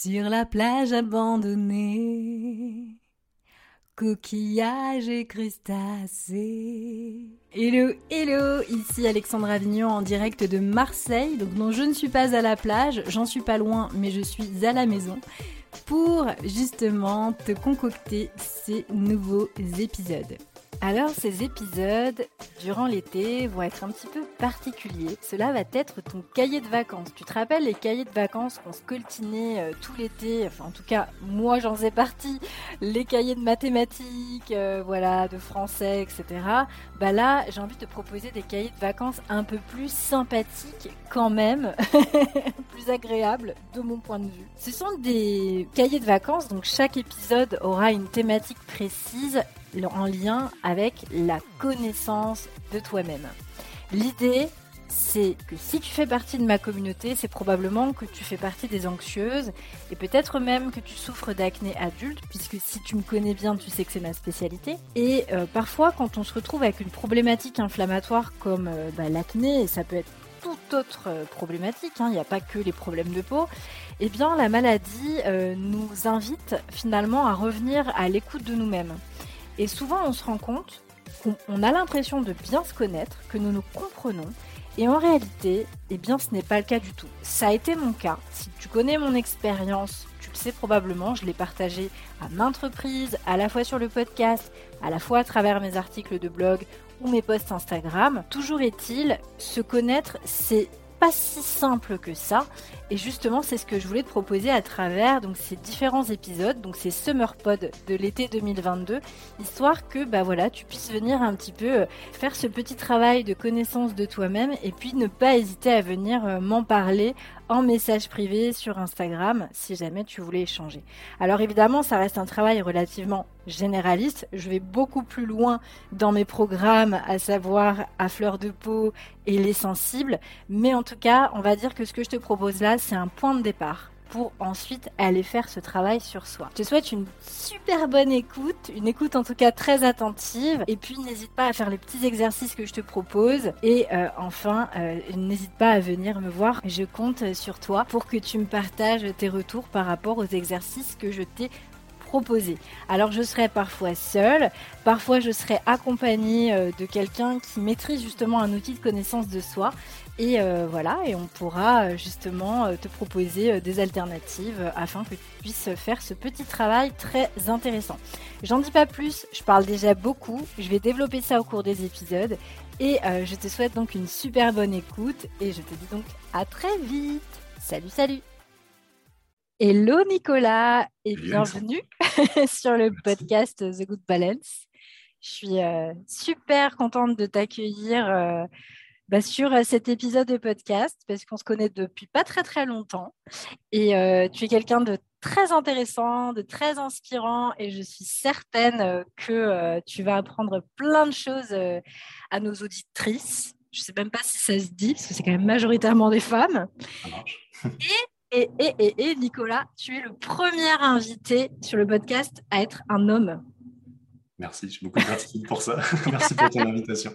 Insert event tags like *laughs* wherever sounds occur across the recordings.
Sur la plage abandonnée, coquillages et crustacés. Hello, hello, ici Alexandre Avignon en direct de Marseille. Donc non, je ne suis pas à la plage, j'en suis pas loin, mais je suis à la maison pour justement te concocter ces nouveaux épisodes. Alors ces épisodes, durant l'été, vont être un petit peu particuliers. Cela va être ton cahier de vacances. Tu te rappelles les cahiers de vacances qu'on se euh, tout l'été Enfin en tout cas, moi j'en faisais partie. Les cahiers de mathématiques, euh, voilà, de français, etc. Bah là, j'ai envie de te proposer des cahiers de vacances un peu plus sympathiques quand même, *laughs* plus agréables de mon point de vue. Ce sont des cahiers de vacances, donc chaque épisode aura une thématique précise en lien avec la connaissance de toi-même. L'idée, c'est que si tu fais partie de ma communauté, c'est probablement que tu fais partie des anxieuses et peut-être même que tu souffres d'acné adulte, puisque si tu me connais bien, tu sais que c'est ma spécialité. Et euh, parfois, quand on se retrouve avec une problématique inflammatoire comme euh, bah, l'acné, et ça peut être toute autre euh, problématique, hein, il n'y a pas que les problèmes de peau, eh bien la maladie nous invite finalement à revenir à l'écoute de nous-mêmes. Et souvent, on se rend compte qu'on a l'impression de bien se connaître, que nous nous comprenons. Et en réalité, eh bien, ce n'est pas le cas du tout. Ça a été mon cas. Si tu connais mon expérience, tu le sais probablement, je l'ai partagé à maintes reprises, à la fois sur le podcast, à la fois à travers mes articles de blog ou mes posts Instagram. Toujours est-il, se connaître, c'est pas si simple que ça. Et justement, c'est ce que je voulais te proposer à travers donc ces différents épisodes, donc ces summer pod de l'été 2022, histoire que bah voilà, tu puisses venir un petit peu euh, faire ce petit travail de connaissance de toi-même et puis ne pas hésiter à venir euh, m'en parler en message privé sur Instagram si jamais tu voulais échanger. Alors évidemment, ça reste un travail relativement généraliste. Je vais beaucoup plus loin dans mes programmes, à savoir à fleur de peau et les sensibles. Mais en tout cas, on va dire que ce que je te propose là, c'est un point de départ pour ensuite aller faire ce travail sur soi. Je te souhaite une super bonne écoute, une écoute en tout cas très attentive, et puis n'hésite pas à faire les petits exercices que je te propose, et euh, enfin euh, n'hésite pas à venir me voir, je compte sur toi pour que tu me partages tes retours par rapport aux exercices que je t'ai proposés. Alors je serai parfois seule, parfois je serai accompagnée euh, de quelqu'un qui maîtrise justement un outil de connaissance de soi et euh, voilà, et on pourra euh, justement euh, te proposer des alternatives afin que tu puisses faire ce petit travail très intéressant. J'en dis pas plus, je parle déjà beaucoup, je vais développer ça au cours des épisodes et je te souhaite donc une super bonne écoute et je te dis donc à très vite. Salut, salut Hello Nicolas et bienvenue *laughs* sur le podcast The Good Balance. Je suis super contente de t'accueillir bah, sur euh, cet épisode de podcast parce qu'on se connaît depuis pas très très longtemps et euh, tu es quelqu'un de très intéressant, de très inspirant et je suis certaine euh, que tu vas apprendre plein de choses à nos auditrices. Je ne sais même pas si ça se dit parce que c'est quand même majoritairement des femmes. Et, et, et, et, Nicolas, tu es le premier invité sur le podcast à être un homme. Merci, j'ai beaucoup de pour ça. *laughs* Merci pour ton invitation.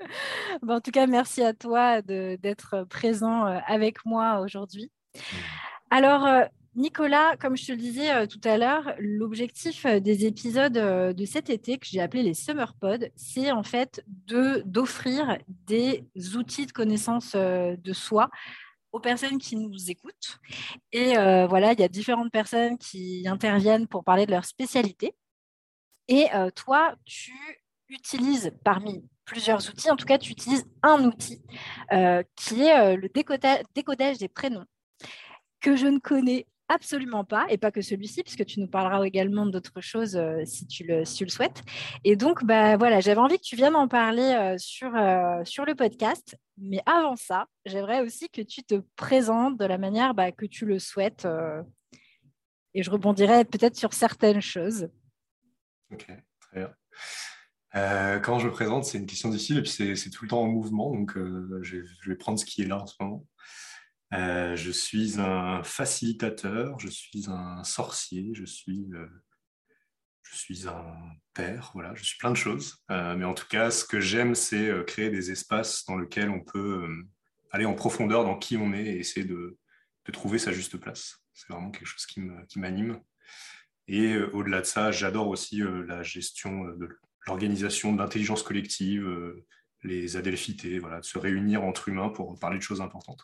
*laughs* en tout cas, merci à toi d'être présent euh, avec moi aujourd'hui. Mmh. Alors, euh, Nicolas, comme je te le disais euh, tout à l'heure, l'objectif des épisodes de cet été que j'ai appelé les Summer Pods, c'est en fait d'offrir des outils de connaissance de soi aux personnes qui nous écoutent. Et voilà, il y a différentes personnes qui interviennent pour parler de leur spécialité. Et toi, tu utilises parmi plusieurs outils. En tout cas, tu utilises un outil euh, qui est euh, le décodage, des prénoms que je ne connais absolument pas, et pas que celui-ci, puisque tu nous parleras également d'autres choses euh, si, tu le, souhaites. Et donc, bah, voilà, j'avais envie que tu viennes en parler sur, sur le podcast. Mais avant ça, j'aimerais aussi que tu te présentes de la manière bah, que tu le souhaites. et je rebondirai peut-être sur certaines choses. Ok, très bien. Euh, quand je présente, c'est une question difficile et puis c'est tout le temps en mouvement, donc euh, je, vais prendre ce qui est là en ce moment. Euh, je suis un facilitateur, je suis un sorcier, je suis, je suis un père, voilà, je suis plein de choses. mais en tout cas, ce que j'aime, c'est créer des espaces dans lesquels on peut aller en profondeur dans qui on est et essayer de, de trouver sa juste place. C'est vraiment quelque chose qui m'anime. Et au-delà de ça, j'adore aussi la gestion de l'organisation de l'intelligence collective, les adelphités, voilà, se réunir entre humains pour parler de choses importantes.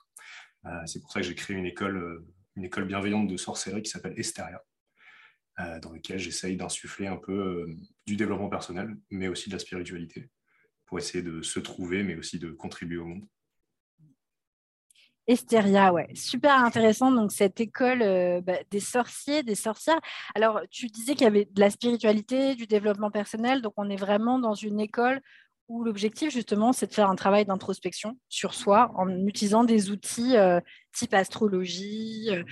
c'est pour ça que j'ai créé une école, une école bienveillante de sorcellerie qui s'appelle Esteria, dans laquelle j'essaye d'insuffler un peu du développement personnel, mais aussi de la spiritualité, pour essayer de se trouver, mais aussi de contribuer au monde. Estéria, ouais, super intéressant. Donc, cette école euh, bah, des sorciers, des sorcières. Alors, tu disais qu'il y avait de la spiritualité, du développement personnel. Donc, on est vraiment dans une école où l'objectif, justement, c'est de faire un travail d'introspection sur soi en utilisant des outils euh, type astrologie, euh,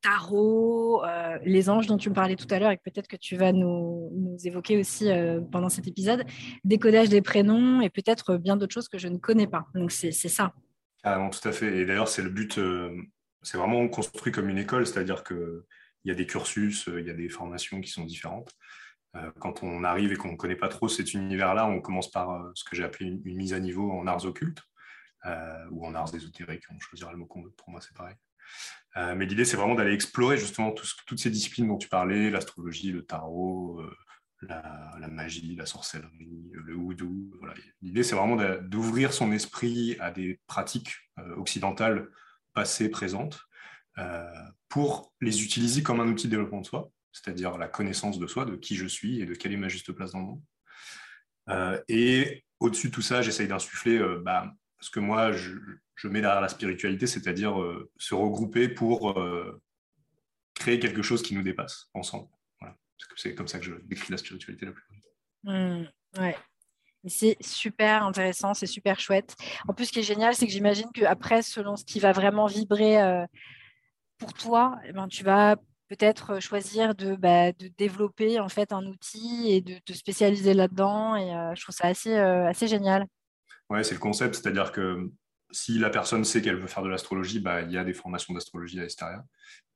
tarot, les anges dont tu me parlais tout à l'heure et peut-être que tu vas nous, nous évoquer aussi pendant cet épisode, décodage des prénoms et peut-être bien d'autres choses que je ne connais pas. Donc, c'est ça. Ah tout à fait. Et d'ailleurs, c'est le but, euh, c'est vraiment construit comme une école, c'est-à-dire qu'il y a des cursus, euh, il y a des formations qui sont différentes. Euh, quand on arrive et qu'on ne connaît pas trop cet univers-là, on commence par ce que j'ai appelé une, mise à niveau en arts occultes ou en arts ésotériques, on choisira le mot qu'on veut, pour moi c'est pareil. mais l'idée, c'est vraiment d'aller explorer justement toutes ces disciplines dont tu parlais, l'astrologie, le tarot, la, magie, la sorcellerie, le houdou. L'idée, c'est vraiment d'ouvrir son esprit à des pratiques euh, occidentales passées, présentes, euh, pour les utiliser comme un outil de développement de soi, c'est-à-dire la connaissance de soi, de qui je suis et de quelle est ma juste place dans le monde. Euh, et au-dessus de tout ça, j'essaye d'insuffler bah, ce que moi, je, mets derrière la spiritualité, c'est-à-dire se regrouper pour créer quelque chose qui nous dépasse ensemble c'est comme ça que je décris la spiritualité la plus mmh, ouais. C'est super intéressant, c'est super chouette. En plus, ce qui est génial, c'est que j'imagine qu'après, selon ce qui va vraiment vibrer euh, pour toi, eh ben, tu vas peut-être choisir de, bah, de, développer en fait un outil et de te spécialiser là-dedans. Et euh, je trouve ça assez, euh, assez génial. Ouais, c'est le concept, c'est-à-dire que si la personne sait qu'elle veut faire de l'astrologie, bah, il y a des formations d'astrologie à l'extérieur.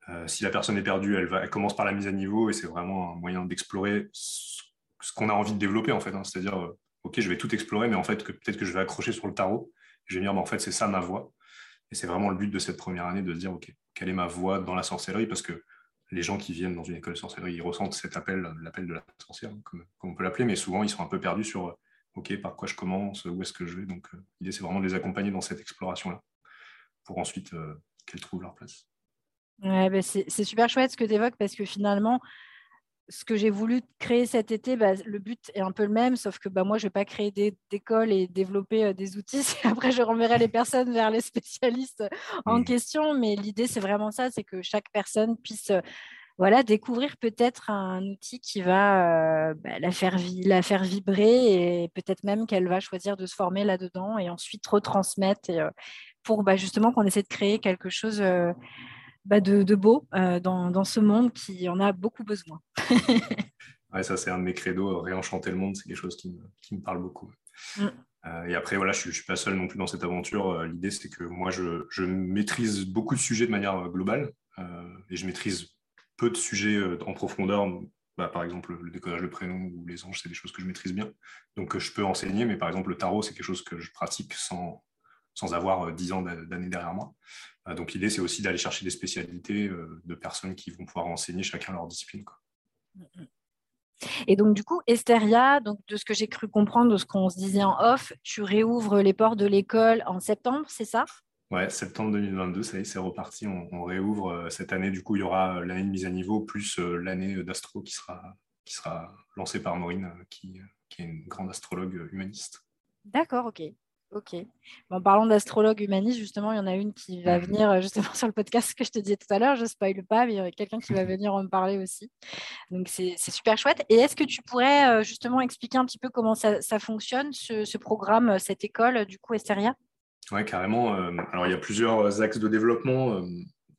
Euh, si la personne est perdue, elle, va, elle commence par la mise à niveau et c'est vraiment un moyen d'explorer ce, qu'on a envie de développer en fait. Hein. C'est-à-dire, euh, ok, je vais tout explorer, mais en fait, peut-être que je vais accrocher sur le tarot. Je vais dire, bah, en fait, c'est ça ma voie. Et c'est vraiment le but de cette première année de se dire, ok, quelle est ma voie dans la sorcellerie? Parce que les gens qui viennent dans une école de sorcellerie, ils ressentent cet appel, l'appel de la sorcière, hein, comme, on peut l'appeler, mais souvent ils sont un peu perdus sur, euh, ok, par quoi je commence, où est-ce que je vais? Donc l'idée, c'est vraiment de les accompagner dans cette exploration-là, pour ensuite qu'elles trouvent leur place. Ouais, bah, c'est super chouette ce que tu évoques parce que finalement, ce que j'ai voulu créer cet été, bah, le but est un peu le même, sauf que bah, moi, je ne vais pas créer d'école et développer des outils. *laughs* Après, je renverrai les personnes vers les spécialistes en mmh. question. Mais l'idée, c'est vraiment ça, c'est que chaque personne puisse voilà, découvrir peut-être un outil qui va la, faire la faire vibrer et peut-être même qu'elle va choisir de se former là-dedans et ensuite retransmettre et, pour justement qu'on essaie de créer quelque chose bah, de, beau euh, dans, ce monde qui en a beaucoup besoin. *laughs* ouais, ça, c'est un de mes credos. Réenchanter le monde, c'est quelque chose qui me, parle beaucoup. Mm. Euh, et après, voilà, je ne suis pas seul non plus dans cette aventure. Euh, l'idée, c'est que moi, je, maîtrise beaucoup de sujets de manière globale et je maîtrise peu de sujets en profondeur. Bah, par exemple, le décodage de prénom ou les anges, c'est des choses que je maîtrise bien. Donc, je peux enseigner, mais par exemple, le tarot, c'est quelque chose que je pratique sans, sans avoir dix ans d'années derrière moi. Euh, donc l'idée, c'est aussi d'aller chercher des spécialités euh, de personnes qui vont pouvoir enseigner chacun leur discipline. Et donc, du coup, Esteria, donc, de ce que j'ai cru comprendre, de ce qu'on se disait en off, tu réouvres les portes de l'école en septembre, c'est ça? Ouais, septembre 2022, ça y est, c'est reparti. On, réouvre euh, cette année. Du coup, il y aura l'année de mise à niveau plus l'année d'astro qui sera, qui sera lancée par Maureen, qui, qui est une grande astrologue humaniste. D'accord, ok. Ok. En parlant d'astrologue humaniste, justement, il y en a une qui va mhm. venir euh, justement *laughs* sur le podcast que je te disais tout à l'heure. Je ne spoil pas, mais il y a quelqu'un qui va *laughs* venir en me parler aussi. Donc, c'est super chouette. Et est-ce que tu pourrais euh, justement expliquer un petit peu comment ça, fonctionne, ce, programme, cette école, du coup, Esteria? Oui, carrément. Euh, alors, il y a plusieurs axes de développement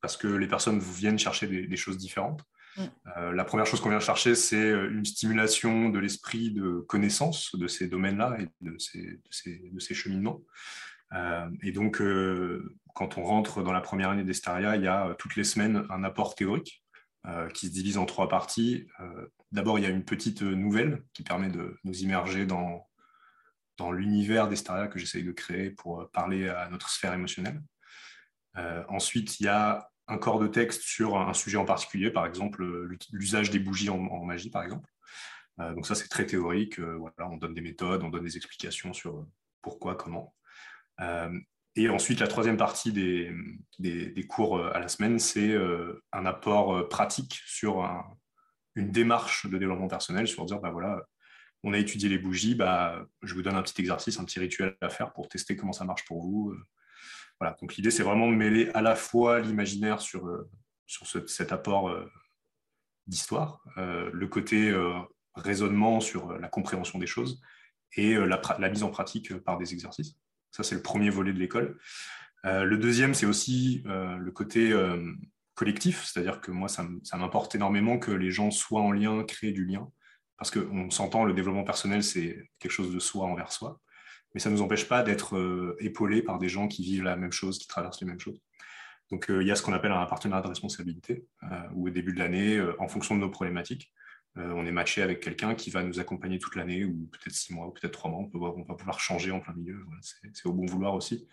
parce que les personnes viennent chercher des choses différentes. Mm. Euh, la première chose qu'on vient chercher, c'est euh, une stimulation de l'esprit de connaissance de ces domaines-là et de ces, cheminements. Euh, et donc, quand on rentre dans la première année d'Estaria, il y a toutes les semaines un apport théorique qui se divise en trois parties. D'abord, il y a une petite nouvelle qui permet de nous immerger dans, dans l'univers d'Estaria que j'essaye de créer pour parler à notre sphère émotionnelle. ensuite, il y a un corps de texte sur un sujet en particulier, par exemple l'usage des bougies en, magie, par exemple. donc ça, c'est très théorique. voilà, on donne des méthodes, on donne des explications sur pourquoi, comment. et ensuite, la troisième partie des, des, cours à la semaine, c'est un apport pratique sur une démarche de développement personnel, sur dire, bah voilà, on a étudié les bougies, bah, je vous donne un petit exercice, un petit rituel à faire pour tester comment ça marche pour vous. Voilà. Donc l'idée, c'est vraiment de mêler à la fois l'imaginaire sur, sur cet apport d'histoire, le côté raisonnement sur la compréhension des choses, et euh, la, mise en pratique euh, par des exercices. Ça, c'est le premier volet de l'école. Euh, le deuxième, c'est aussi le côté collectif, c'est-à-dire que moi, ça m'importe énormément que les gens soient en lien, créent du lien, parce qu'on s'entend, le développement personnel, c'est quelque chose de soi envers soi, mais ça ne nous empêche pas d'être épaulés par des gens qui vivent la même chose, qui traversent les mêmes choses. Donc, il y a ce qu'on appelle un partenariat de responsabilité, où au début de l'année, en fonction de nos problématiques, euh, on est matché avec quelqu'un qui va nous accompagner toute l'année, ou peut-être six mois, ou peut-être trois mois. On, peut, va pouvoir changer en plein milieu. c'est au bon vouloir aussi.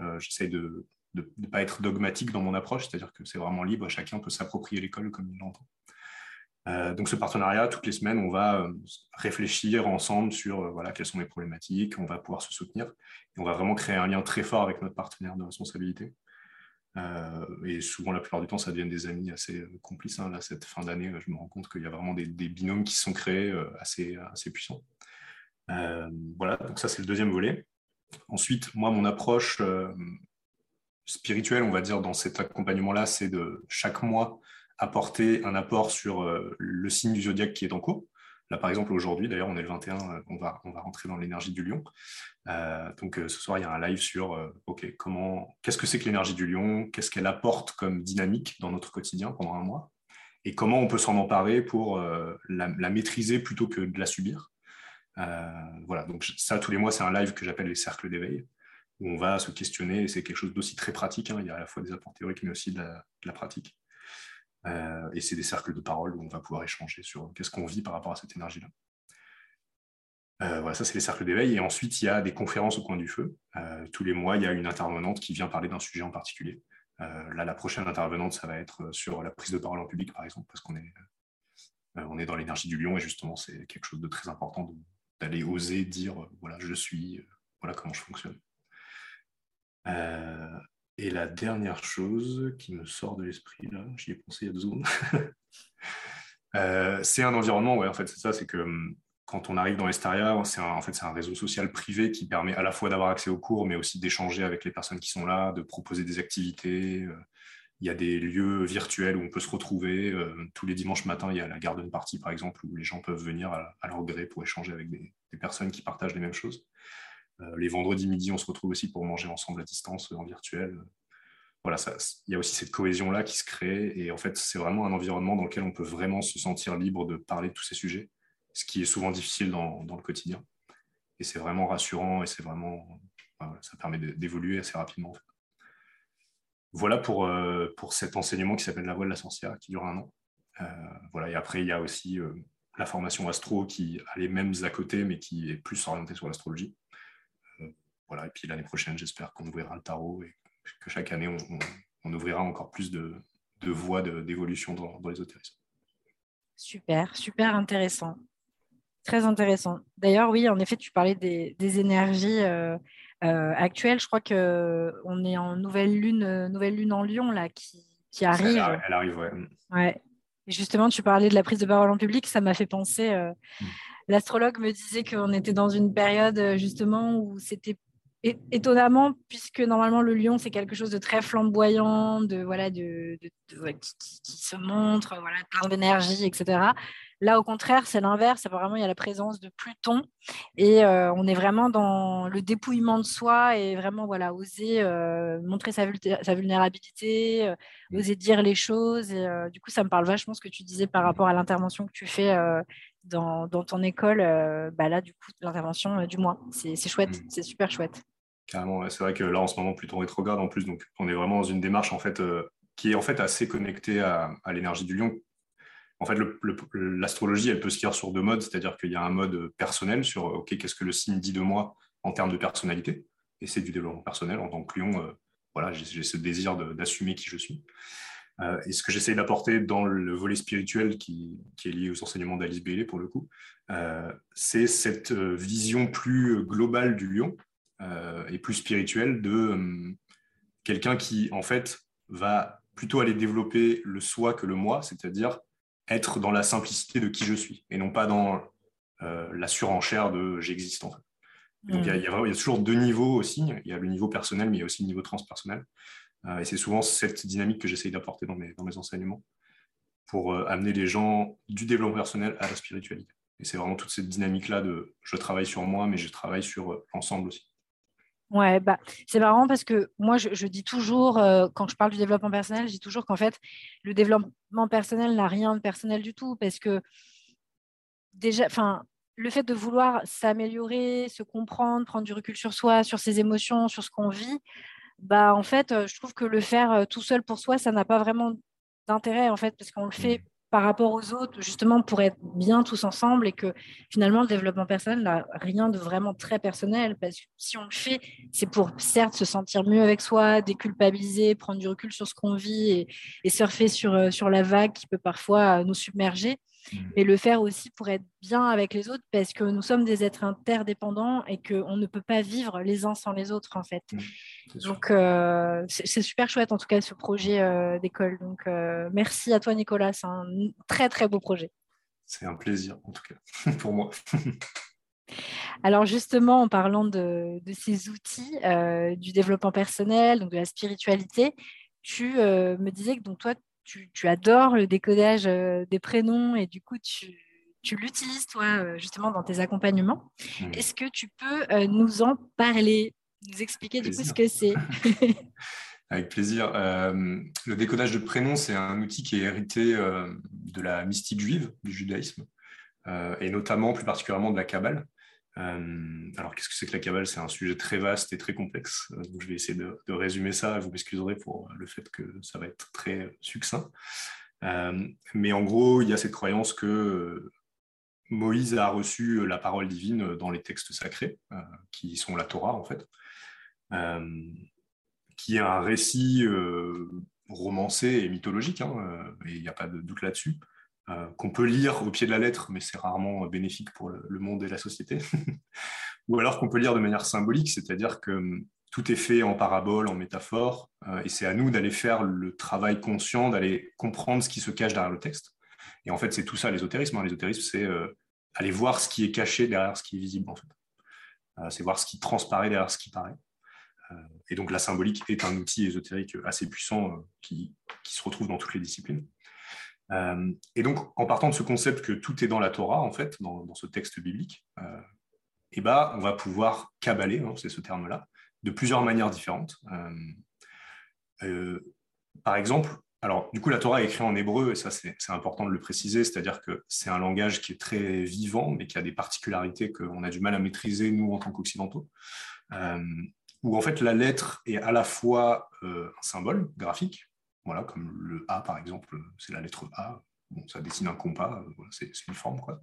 Euh, j'essaie de ne pas être dogmatique dans mon approche, c'est-à-dire que c'est vraiment libre, chacun peut s'approprier l'école comme il l'entend. Euh, donc ce partenariat, toutes les semaines, on va réfléchir ensemble sur voilà, quelles sont les problématiques, on va pouvoir se soutenir, et on va vraiment créer un lien très fort avec notre partenaire de responsabilité. Euh, et souvent, la plupart du temps, ça devient des amis assez euh, complices. Hein. Là, cette fin d'année, je me rends compte qu'il y a vraiment des, binômes qui sont créés euh, assez, assez puissants. voilà, donc ça, c'est le deuxième volet. Ensuite, moi, mon approche spirituelle, on va dire, dans cet accompagnement-là, c'est de chaque mois apporter un apport sur le signe du zodiaque qui est en cours. Là, par exemple, aujourd'hui, d'ailleurs, on est le 21, euh, on va, on va rentrer dans l'énergie du lion. Euh, donc, euh, ce soir, il y a un live sur OK, comment, qu'est-ce que c'est que l'énergie du lion? Qu'est-ce qu'elle apporte comme dynamique dans notre quotidien pendant un mois? Et comment on peut s'en emparer pour la, maîtriser plutôt que de la subir? Voilà, donc ça, tous les mois, c'est un live que j'appelle les cercles d'éveil, où on va se questionner. C'est quelque chose d'aussi très pratique. Hein. il y a à la fois des apports théoriques, mais aussi de la pratique. Euh, et c'est des cercles de parole où on va pouvoir échanger sur qu'est-ce qu'on vit par rapport à cette énergie-là. Euh, voilà, ça c'est les cercles d'éveil. Et ensuite, il y a des conférences au coin du feu. Euh, tous les mois, il y a une intervenante qui vient parler d'un sujet en particulier. là, la prochaine intervenante, ça va être sur la prise de parole en public, par exemple, parce qu'on est, est dans l'énergie du lion et justement, c'est quelque chose de très important d'aller oser dire voilà, je suis, voilà comment je fonctionne. Et la dernière chose qui me sort de l'esprit, là, j'y ai pensé il y a deux secondes, *laughs* euh, c'est un environnement, ouais, en fait, c'est ça, c'est que hum, quand on arrive dans Estaria, c'est en fait, un réseau social privé qui permet à la fois d'avoir accès aux cours, mais aussi d'échanger avec les personnes qui sont là, de proposer des activités. Euh, il y a des lieux virtuels où on peut se retrouver. Euh, tous les dimanches matins, il y a la garden party, par exemple, où les gens peuvent venir à, leur gré pour échanger avec des, personnes qui partagent les mêmes choses. Euh, les vendredis midi, on se retrouve aussi pour manger ensemble à distance, en virtuel. Voilà, il y a aussi cette cohésion-là qui se crée. Et en fait, c'est vraiment un environnement dans lequel on peut vraiment se sentir libre de parler de tous ces sujets, ce qui est souvent difficile dans, le quotidien. Et c'est vraiment rassurant et c'est vraiment, ça permet d'évoluer assez rapidement. Voilà pour, euh, pour cet enseignement qui s'appelle La Voix de la Sorcière, qui dure un an. Euh, voilà, et après, il y a aussi la formation astro qui a les mêmes à côté, mais qui est plus orientée sur l'astrologie. Voilà, et puis l'année prochaine, j'espère qu'on ouvrira le tarot et que chaque année, on, ouvrira encore plus de, voies d'évolution dans, dans l'ésotérisme. Super, super intéressant. Très intéressant. D'ailleurs, oui, en effet, tu parlais des, énergies euh, euh, actuelles. Je crois qu'on est en nouvelle lune, nouvelle lune en Lyon là, qui, arrive. Elle, arrive, ouais. ouais. Et justement, tu parlais de la prise de parole en public, ça m'a fait penser. Euh, mm. L'astrologue me disait qu'on était dans une période justement où c'était étonnamment, puisque normalement le lion c'est quelque chose de très flamboyant, de voilà, de, qui, se montre, voilà, plein d'énergie, etc. Là, au contraire, c'est l'inverse. Vraiment, il y a la présence de Pluton et euh, on est vraiment dans le dépouillement de soi et vraiment voilà, oser euh, montrer sa, sa vulnérabilité, euh, mmh. oser dire les choses. Et du coup, ça me parle vachement ce que tu disais par rapport à l'intervention que tu fais dans, dans, ton école. bah là, du coup, l'intervention du mois, c'est chouette, mmh. c'est super chouette. Carrément, c'est vrai que là, en ce moment, Pluton rétrograde en plus, donc on est vraiment dans une démarche en fait qui est en fait assez connectée à, à l'énergie du lion en fait, l'astrologie, elle peut se faire sur deux modes, c'est-à-dire qu'il y a un mode personnel sur OK, qu'est-ce que le signe dit de moi en termes de personnalité, et c'est du développement personnel en tant que lion. Euh, voilà, j'ai ce désir d'assumer qui je suis. Et ce que j'essaye d'apporter dans le volet spirituel qui, est lié aux enseignements d'Alice Bailey, pour le coup, c'est cette vision plus globale du lion et plus spirituelle de quelqu'un qui, en fait, va plutôt aller développer le soi que le moi, c'est-à-dire être dans la simplicité de qui je suis et non pas dans euh, la surenchère de j'existe en fait. Donc il y, a, mm. toujours deux niveaux aussi. Il y a le niveau personnel, mais il y a aussi le niveau transpersonnel. Euh, et c'est souvent cette dynamique que j'essaye d'apporter dans mes, dans mes enseignements pour euh, amener les gens du développement personnel à la spiritualité. Et c'est vraiment toute cette dynamique-là de je travaille sur moi, mais je travaille sur l'ensemble aussi. Ouais, bah, c'est marrant parce que moi, je, dis toujours, euh, quand je parle du développement personnel, je dis toujours qu'en fait, le développement personnel n'a rien de personnel du tout parce que déjà, enfin, le fait de vouloir s'améliorer, se comprendre, prendre du recul sur soi, sur ses émotions, sur ce qu'on vit, bah, en fait, euh, je trouve que le faire euh, tout seul pour soi, ça n'a pas vraiment d'intérêt en fait parce qu'on le fait par rapport aux autres, justement pour être bien tous ensemble et que finalement le développement personnel n'a rien de vraiment très personnel parce que si on le fait, c'est pour certes se sentir mieux avec soi, déculpabiliser, prendre du recul sur ce qu'on vit et, surfer sur, euh, sur la vague qui peut parfois nous submerger. Mmh. mais le faire aussi pour être bien avec les autres parce que nous sommes des êtres interdépendants et qu'on ne peut pas vivre les uns sans les autres en fait. Mmh, donc euh, c'est super chouette en tout cas ce projet euh, d'école. Donc euh, merci à toi Nicolas, c'est un très très beau projet. C'est un plaisir en tout cas *laughs* pour moi. *laughs* Alors justement, en parlant de, de ces outils du développement personnel, donc de la spiritualité, tu me disais que donc toi, tu, adores le décodage euh, des prénoms et du coup, tu, l'utilises, toi, euh, justement, dans tes accompagnements. Mmh. Est-ce que tu peux euh, nous en parler, nous expliquer du coup ce que c'est? *laughs* Avec plaisir. le décodage de prénoms, c'est un outil qui est hérité de la mystique juive, du judaïsme, et notamment, plus particulièrement, de la Kabbale. Euh, alors, qu'est-ce que c'est que la cabale? C'est un sujet très vaste et très complexe. Euh, donc, je vais essayer de, résumer ça. Vous m'excuserez pour le fait que ça va être très succinct. Euh, mais en gros, il y a cette croyance que Moïse a reçu la parole divine dans les textes sacrés, qui sont la Torah en fait, qui est un récit romancé et mythologique, hein, et il n'y a pas de doute là-dessus, euh, qu'on peut lire au pied de la lettre, mais c'est rarement bénéfique pour le, monde et la société, *laughs* ou alors qu'on peut lire de manière symbolique, c'est-à-dire que hum, tout est fait en parabole, en métaphore, euh, et c'est à nous d'aller faire le travail conscient, d'aller comprendre ce qui se cache derrière le texte. Et en fait, c'est tout ça l'ésotérisme. Hein. L'ésotérisme, c'est euh, aller voir ce qui est caché derrière ce qui est visible, c'est voir ce qui transparaît derrière ce qui paraît. et donc la symbolique est un outil ésotérique assez puissant qui se retrouve dans toutes les disciplines. Euh, et donc, en partant de ce concept que tout est dans la Torah, en fait, dans, ce texte biblique, euh, eh ben, on va pouvoir cabaler, hein, c'est ce terme-là, de plusieurs manières différentes. Euh, par exemple, alors, du coup, la Torah est écrite en hébreu, et ça, c'est important de le préciser, c'est-à-dire que c'est un langage qui est très vivant, mais qui a des particularités qu'on a du mal à maîtriser, nous, en tant qu'occidentaux, où en fait, la lettre est à la fois un symbole graphique, voilà, comme le A par exemple, c'est la lettre A. Bon, ça dessine un compas, c'est une forme. quoi.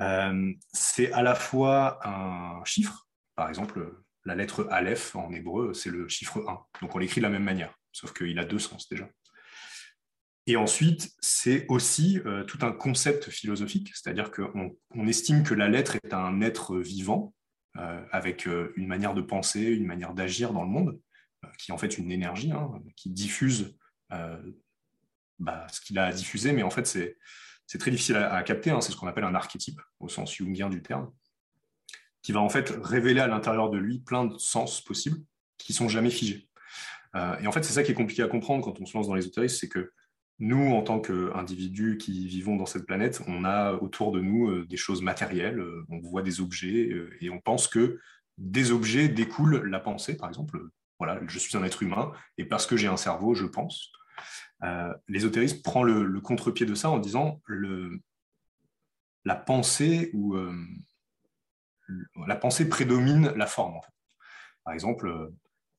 Euh, c'est à la fois un chiffre, par exemple, la lettre Aleph en hébreu, c'est le chiffre 1. Donc on l'écrit de la même manière, sauf qu'il a deux sens déjà. Et ensuite, c'est aussi euh, tout un concept philosophique, c'est-à-dire qu'on on estime que la lettre est un être vivant, euh, avec une manière de penser, une manière d'agir dans le monde, qui est en fait une énergie, hein, qui diffuse euh, bah, ce qu'il a diffusé, mais en fait, c'est très difficile à, capter. Hein. c'est ce qu'on appelle un archétype, au sens jungien du terme, qui va en fait révéler à l'intérieur de lui plein de sens possibles qui sont jamais figés. Euh, et en fait, c'est ça qui est compliqué à comprendre quand on se lance dans l'ésotérisme, c'est que nous, en tant qu'individus qui vivons dans cette planète, on a autour de nous euh, des choses matérielles, on voit des objets et on pense que des objets découlent la pensée, par exemple. Voilà, je suis un être humain et parce que j'ai un cerveau, je pense. Euh, l'ésotérisme prend le, contre-pied de ça en disant le, la pensée ou euh, la pensée prédomine la forme. Par exemple, euh,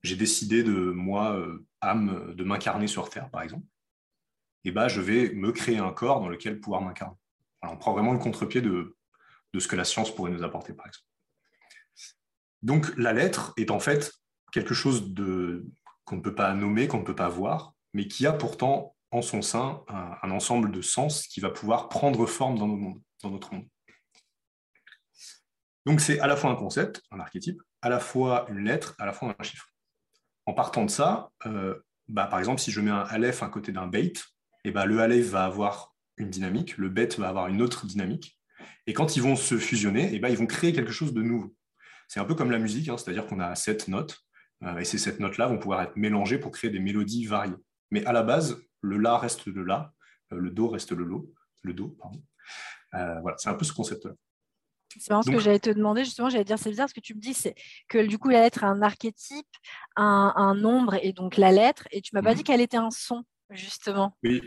j'ai décidé de moi âme de m'incarner sur Terre, par exemple. Et ben, je vais me créer un corps dans lequel pouvoir m'incarner. on prend vraiment le contre-pied de, de ce que la science pourrait nous apporter, par exemple. Donc la lettre est en fait quelque chose de qu'on ne peut pas nommer, qu'on ne peut pas voir, mais qui a pourtant en son sein un, ensemble de sens qui va pouvoir prendre forme dans, notre monde. Donc c'est à la fois un concept, un archétype, à la fois une lettre, à la fois un chiffre. En partant de ça, euh, bah, par exemple, si je mets un aleph à côté d'un bait, et bah, le aleph va avoir une dynamique, le bet va avoir une autre dynamique. Et quand ils vont se fusionner, et bah, ils vont créer quelque chose de nouveau. C'est un peu comme la musique, hein, c'est-à-dire qu'on a sept notes, et ces sept notes-là vont pouvoir être mélangées pour créer des mélodies variées. Mais à la base, le La reste le La, euh, le Do reste le lo, le Do, pardon. voilà, c'est un peu ce concept-là. C'est vraiment ce que j'allais te demander, justement, j'allais dire, c'est bizarre, ce que tu me dis, c'est que du coup, la lettre a un archétype, un, nombre, et donc la lettre, et tu m'as pas mmh dit qu'elle était un son, justement. Oui,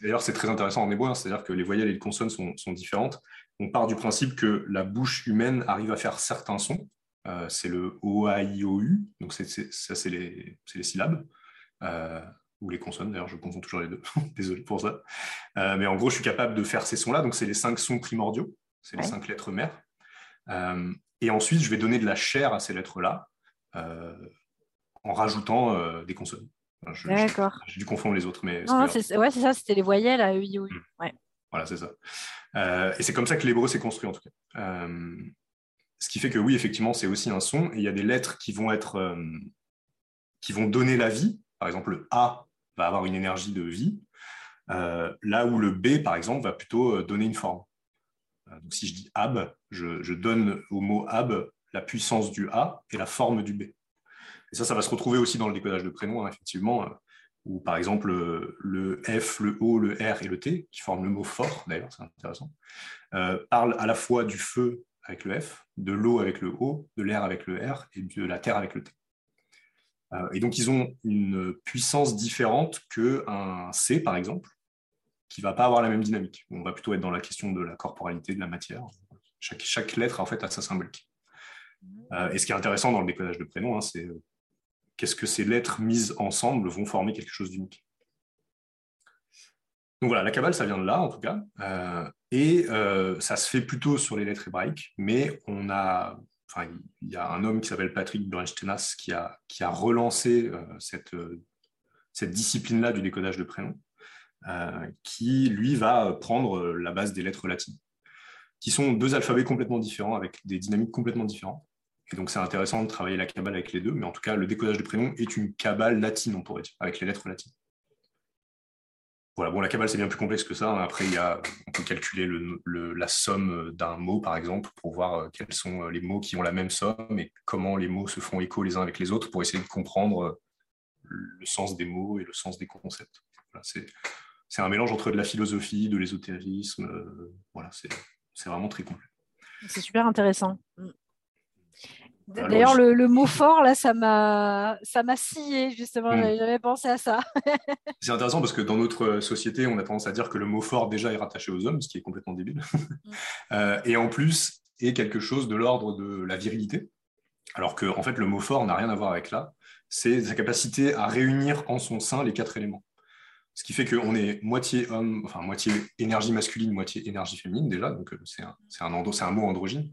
d'ailleurs, c'est très intéressant en hébreu, hein, c'est-à-dire que les voyelles et les consonnes sont, différentes. On part du principe que la bouche humaine arrive à faire certains sons, euh, c'est le O, A, I, O, U, donc ça, c'est les, les, syllabes. Euh, ou les consonnes, d'ailleurs, je confonds toujours les deux, *laughs* désolé pour ça. Euh, mais en gros, je suis capable de faire ces sons-là, donc c'est les cinq sons primordiaux c'est les cinq lettres mères. Et ensuite, je vais donner de la chair à ces lettres-là en rajoutant des consonnes. D'accord. J'ai dû confondre les autres, mais. Non, c'est ouais, ça, c'était les voyelles à E, I, O, U. Voilà, c'est ça. et c'est comme ça que l'hébreu s'est construit, en tout cas. Ce qui fait que oui, effectivement, c'est aussi un son, et il y a des lettres qui vont être. qui vont donner la vie. Par exemple, le A va avoir une énergie de vie, là où le B, par exemple, va plutôt donner une forme. Euh, donc si je dis ab, je, donne au mot ab la puissance du A et la forme du B. Et ça, ça va se retrouver aussi dans le décodage de prénoms, hein, effectivement, euh, où par exemple le F, le O, le R et le T, qui forment le mot fort, d'ailleurs, c'est intéressant, euh, parlent à la fois du feu avec le F, de l'eau avec le O, de l'air avec le R et de la terre avec le T. et donc ils ont une puissance différente qu'un C, par exemple, qui ne va pas avoir la même dynamique. On va plutôt être dans la question de la corporalité, de la matière. Chaque, chaque lettre, en fait, a sa symbolique. Euh, et ce qui est intéressant dans le décodage de prénoms, hein, c'est euh, qu'est-ce que ces lettres mises ensemble vont former quelque chose d'unique. Donc voilà, la Kabbale, ça vient de là, en tout cas. Euh, et ça se fait plutôt sur les lettres hébraïques, mais on a, enfin, il y a un homme qui s'appelle Patrick Bernstenas qui a, qui a relancé cette, cette discipline-là du décodage de prénoms. Euh, qui, lui, va prendre la base des lettres latines, qui sont deux alphabets complètement différents, avec des dynamiques complètement différentes. Et donc, c'est intéressant de travailler la cabale avec les deux, mais en tout cas, le décodage de prénoms est une cabale latine, on pourrait dire, avec les lettres latines. Voilà, bon, la cabale, c'est bien plus complexe que ça. Hein. Après, il y a, on peut calculer la somme d'un mot, par exemple, pour voir euh, quels sont les mots qui ont la même somme et comment les mots se font écho les uns avec les autres pour essayer de comprendre euh, le sens des mots et le sens des concepts. C'est un mélange entre de la philosophie, de l'ésotérisme. Euh, voilà, c'est vraiment très complet. C'est super intéressant. D'ailleurs, le, mot fort, là, ça m'a scié, justement. Hmm. J'avais pensé à ça. *laughs* c'est intéressant parce que dans notre société, on a tendance à dire que le mot fort, déjà, est rattaché aux hommes, ce qui est complètement débile. Hmm. *laughs* Euh, et en plus, est quelque chose de l'ordre de la virilité. Alors que, en fait, le mot fort n'a rien à voir avec là. C'est sa capacité à réunir en son sein les quatre éléments. Ce qui fait qu'on est moitié homme, enfin moitié énergie masculine, moitié énergie féminine déjà, donc euh, c'est un, un, un, mot androgyne,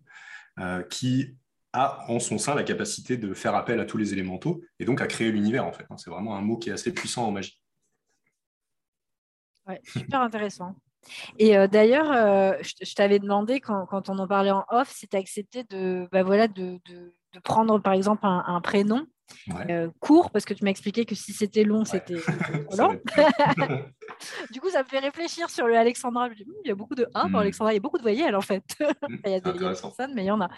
euh, qui a en son sein la capacité de faire appel à tous les élémentaux et donc à créer l'univers en fait. Hein. C'est vraiment un mot qui est assez puissant en magie. Super intéressant. Et euh, d'ailleurs, je, t'avais demandé quand, quand, on en parlait en off, si tu accepté de, bah voilà, de, de, prendre par exemple un, un prénom euh, court, parce que tu m'as expliqué que si c'était long, c'était *laughs* long. *laughs* du coup, ça me fait réfléchir sur le Alexandra. Hmm, il y a beaucoup de A pour hmm. Alexandra, il y a beaucoup de voyelles en fait. *laughs* Hmm, il y a des, personnes, mais il y en a.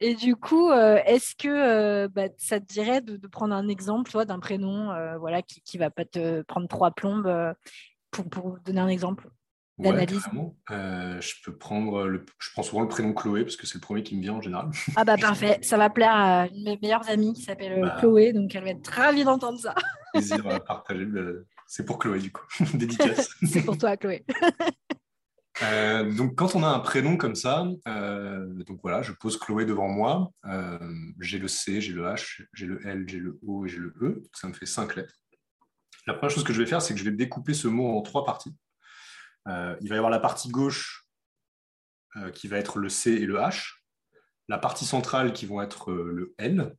Et du coup, euh, est-ce que euh, bah, ça te dirait de, prendre un exemple toi, d'un prénom voilà, qui ne va pas te prendre trois plombes pour, pour donner un exemple? Euh, Je peux prendre le, je prends souvent le prénom Chloé parce que c'est le premier qui me vient en général. Ah bah *laughs* parfait, ça va plaire à une de mes meilleures amies qui s'appelle euh, bah. Chloé, donc elle va être ravie d'entendre ça. *laughs* Plaisir à partager. C'est pour Chloé du coup, *laughs* dédicace. c'est pour toi Chloé. Euh, donc quand on a un prénom comme ça, donc voilà, je pose Chloé devant moi. j'ai le C, j'ai le H, j'ai le L, j'ai le O et j'ai le E. ça me fait cinq lettres. La première chose que je vais faire, c'est que je vais découper ce mot en trois parties. Euh, il va y avoir la partie gauche euh, qui va être le C et le H, la partie centrale qui vont être euh, le L,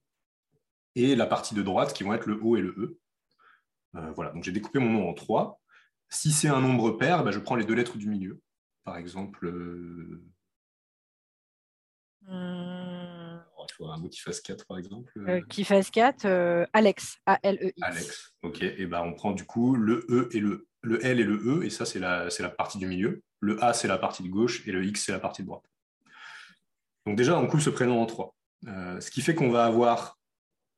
et la partie de droite qui vont être le O et le E. voilà, donc j'ai découpé mon nom en trois. Si c'est un nombre pair, bah, je prends les deux lettres du milieu. Par exemple, il faut un mot qui fasse 4 par exemple. Euh, qui fasse 4, euh, Alex, A-L-E-X. Alex, ok. Et ben on prend du coup le E et le, le L et le E, et ça c'est la, partie du milieu. Le A c'est la partie de gauche et le X c'est la partie de droite. Donc déjà on coupe ce prénom en 3. Euh, ce qui fait qu'on va avoir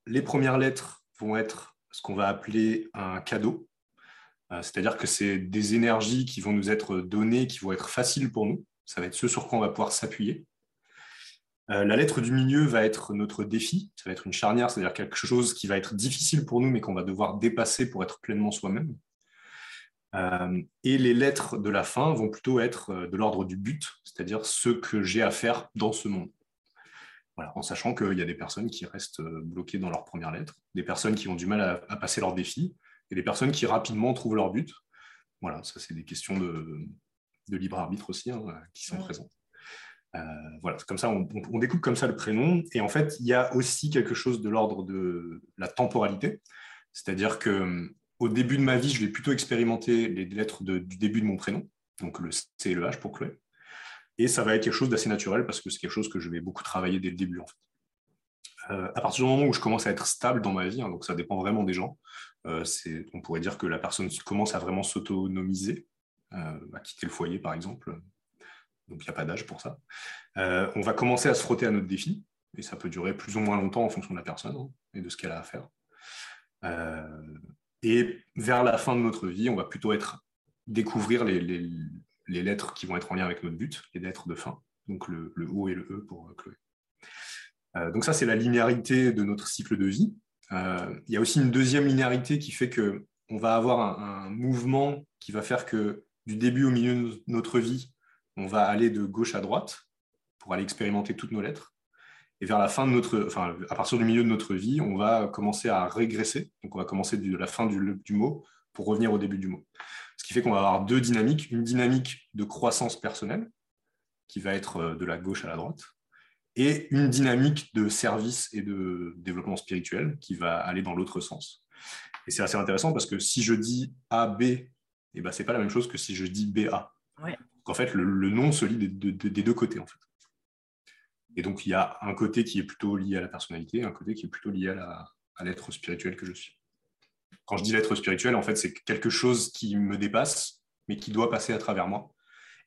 les premières lettres vont être ce qu'on va appeler un cadeau. C'est-à-dire que c'est des énergies qui vont nous être données, qui vont être faciles pour nous. Ça va être ce sur quoi on va pouvoir s'appuyer. Euh, la lettre du milieu va être notre défi, ça va être une charnière, c'est-à-dire quelque chose qui va être difficile pour nous, mais qu'on va devoir dépasser pour être pleinement soi-même. Euh, et les lettres de la fin vont plutôt être euh, de l'ordre du but, c'est-à-dire ce que j'ai à faire dans ce monde. Voilà, en sachant qu'il y a des personnes qui restent bloquées dans leur première lettre, des personnes qui ont du mal à, passer leur défi, et des personnes qui rapidement trouvent leur but. Voilà, ça c'est des questions de, libre arbitre aussi hein, qui sont présentes. Euh, voilà, comme ça, on, découpe comme ça le prénom. Et en fait, il y a aussi quelque chose de l'ordre de la temporalité. C'est-à-dire que euh, au début de ma vie, je vais plutôt expérimenter les lettres du début de mon prénom, donc le C et le H pour Chloé. Et ça va être quelque chose d'assez naturel parce que c'est quelque chose que je vais beaucoup travailler dès le début. En fait. Euh, à partir du moment où je commence à être stable dans ma vie, hein, donc ça dépend vraiment des gens, on pourrait dire que la personne commence à vraiment s'autonomiser, à quitter le foyer par exemple, donc il n'y a pas d'âge pour ça. Euh, on va commencer à se frotter à notre défi, et ça peut durer plus ou moins longtemps en fonction de la personne hein, et de ce qu'elle a à faire. Euh, et vers la fin de notre vie, on va plutôt être découvrir les, lettres qui vont être en lien avec notre but, les lettres de fin, donc le, O et le E pour euh, Chloé. donc ça, c'est la linéarité de notre cycle de vie. il y a aussi une deuxième linéarité qui fait que on va avoir un mouvement qui va faire que du début au milieu de notre vie, on va aller de gauche à droite pour aller expérimenter toutes nos lettres. Et vers la fin de notre, enfin, à partir du milieu de notre vie, on va commencer à régresser. Donc, on va commencer de la fin du, du mot pour revenir au début du mot. Ce qui fait qu'on va avoir deux dynamiques. Une dynamique de croissance personnelle, qui va être euh, de la gauche à la droite, et une dynamique de service et de développement spirituel qui va aller dans l'autre sens. Et c'est assez intéressant parce que si je dis A, B, eh ben, ce n'est pas la même chose que si je dis BA. Ouais en fait, le, nom se lit des, deux côtés, en fait. Et donc, il y a un côté qui est plutôt lié à la personnalité, un côté qui est plutôt lié à l'être spirituel que je suis. Quand je dis l'être spirituel, en fait, c'est quelque chose qui me dépasse, mais qui doit passer à travers moi,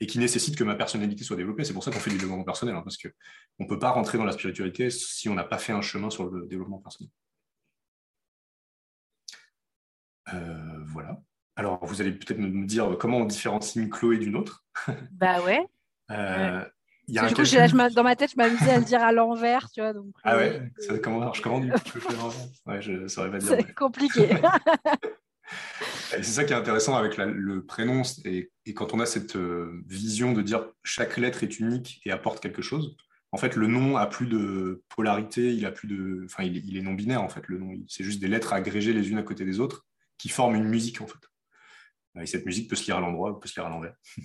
et qui nécessite que ma personnalité soit développée. C'est pour ça qu'on fait du développement personnel, hein, parce qu'on ne peut pas rentrer dans la spiritualité si on n'a pas fait un chemin sur le développement personnel. Euh, voilà. Alors, vous allez peut-être me dire comment on différencie une Chloé d'une autre. Bah ouais. *laughs* euh, Y a du coup, dans ma tête, je m'amusais à le dire à l'envers, tu vois. Donc, ah ouais ça, comment, Je commande Ouais, je saurais pas dire. C'est compliqué. *laughs* *laughs* c'est ça qui est intéressant avec le prénom, et, quand on a cette euh, vision de dire chaque lettre est unique et apporte quelque chose, en fait, le nom a plus de polarité, il a plus de, enfin, il est, il est non binaire en fait. Le nom, c'est juste des lettres agrégées les unes à côté des autres qui forment une musique en fait. Et cette musique peut se lire à l'endroit, peut se lire à l'envers. *laughs*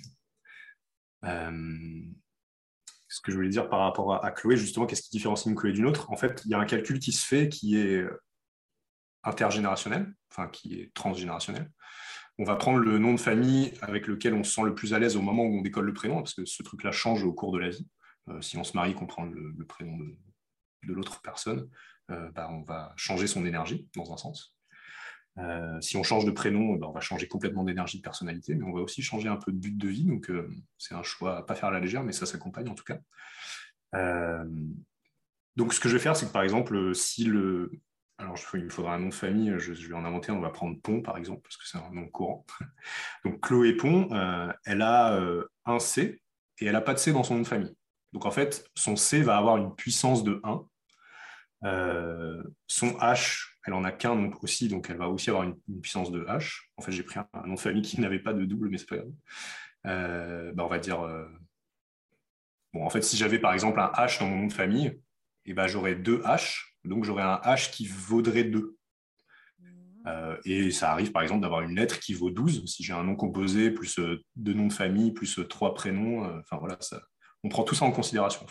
Euh, ce que je voulais dire par rapport à, Chloé, justement, qu'est-ce qui différencie une Chloé d'une autre? En fait, il y a un calcul qui se fait qui est intergénérationnel, enfin qui est transgénérationnel. On va prendre le nom de famille avec lequel on se sent le plus à l'aise au moment où on décolle le prénom, parce que ce truc-là change au cours de la vie. Euh, si on se marie, qu'on prend le, prénom de, l'autre personne, euh, bah, on va changer son énergie dans un sens. Euh, si on change de prénom, ben, on va changer complètement d'énergie de personnalité, mais on va aussi changer un peu de but de vie. Donc, euh, c'est un choix à pas faire à la légère, mais ça s'accompagne en tout cas. Euh, donc, ce que je vais faire, c'est que par exemple, si le. Alors, il me faudra un nom de famille, je, vais en inventer on va prendre Pont par exemple, parce que c'est un nom courant. *laughs* donc, Chloé Pont, elle a un C et elle n'a pas de C dans son nom de famille. Donc, en fait, son C va avoir une puissance de 1 euh, son H, elle en a qu'un donc aussi, donc elle va aussi avoir une, puissance de H. En fait, j'ai pris un, nom de famille qui *laughs* n'avait pas de double, mais c'est pas grave. Euh, bah, on va dire. Euh, bon, en fait, si j'avais par exemple un H dans mon nom de famille, et eh ben, j'aurais deux H, donc j'aurais un H qui vaudrait 2. et ça arrive par exemple d'avoir une lettre qui vaut 12. Si j'ai un nom composé, plus deux noms de famille, plus trois prénoms, enfin voilà, ça, on prend tout ça en considération.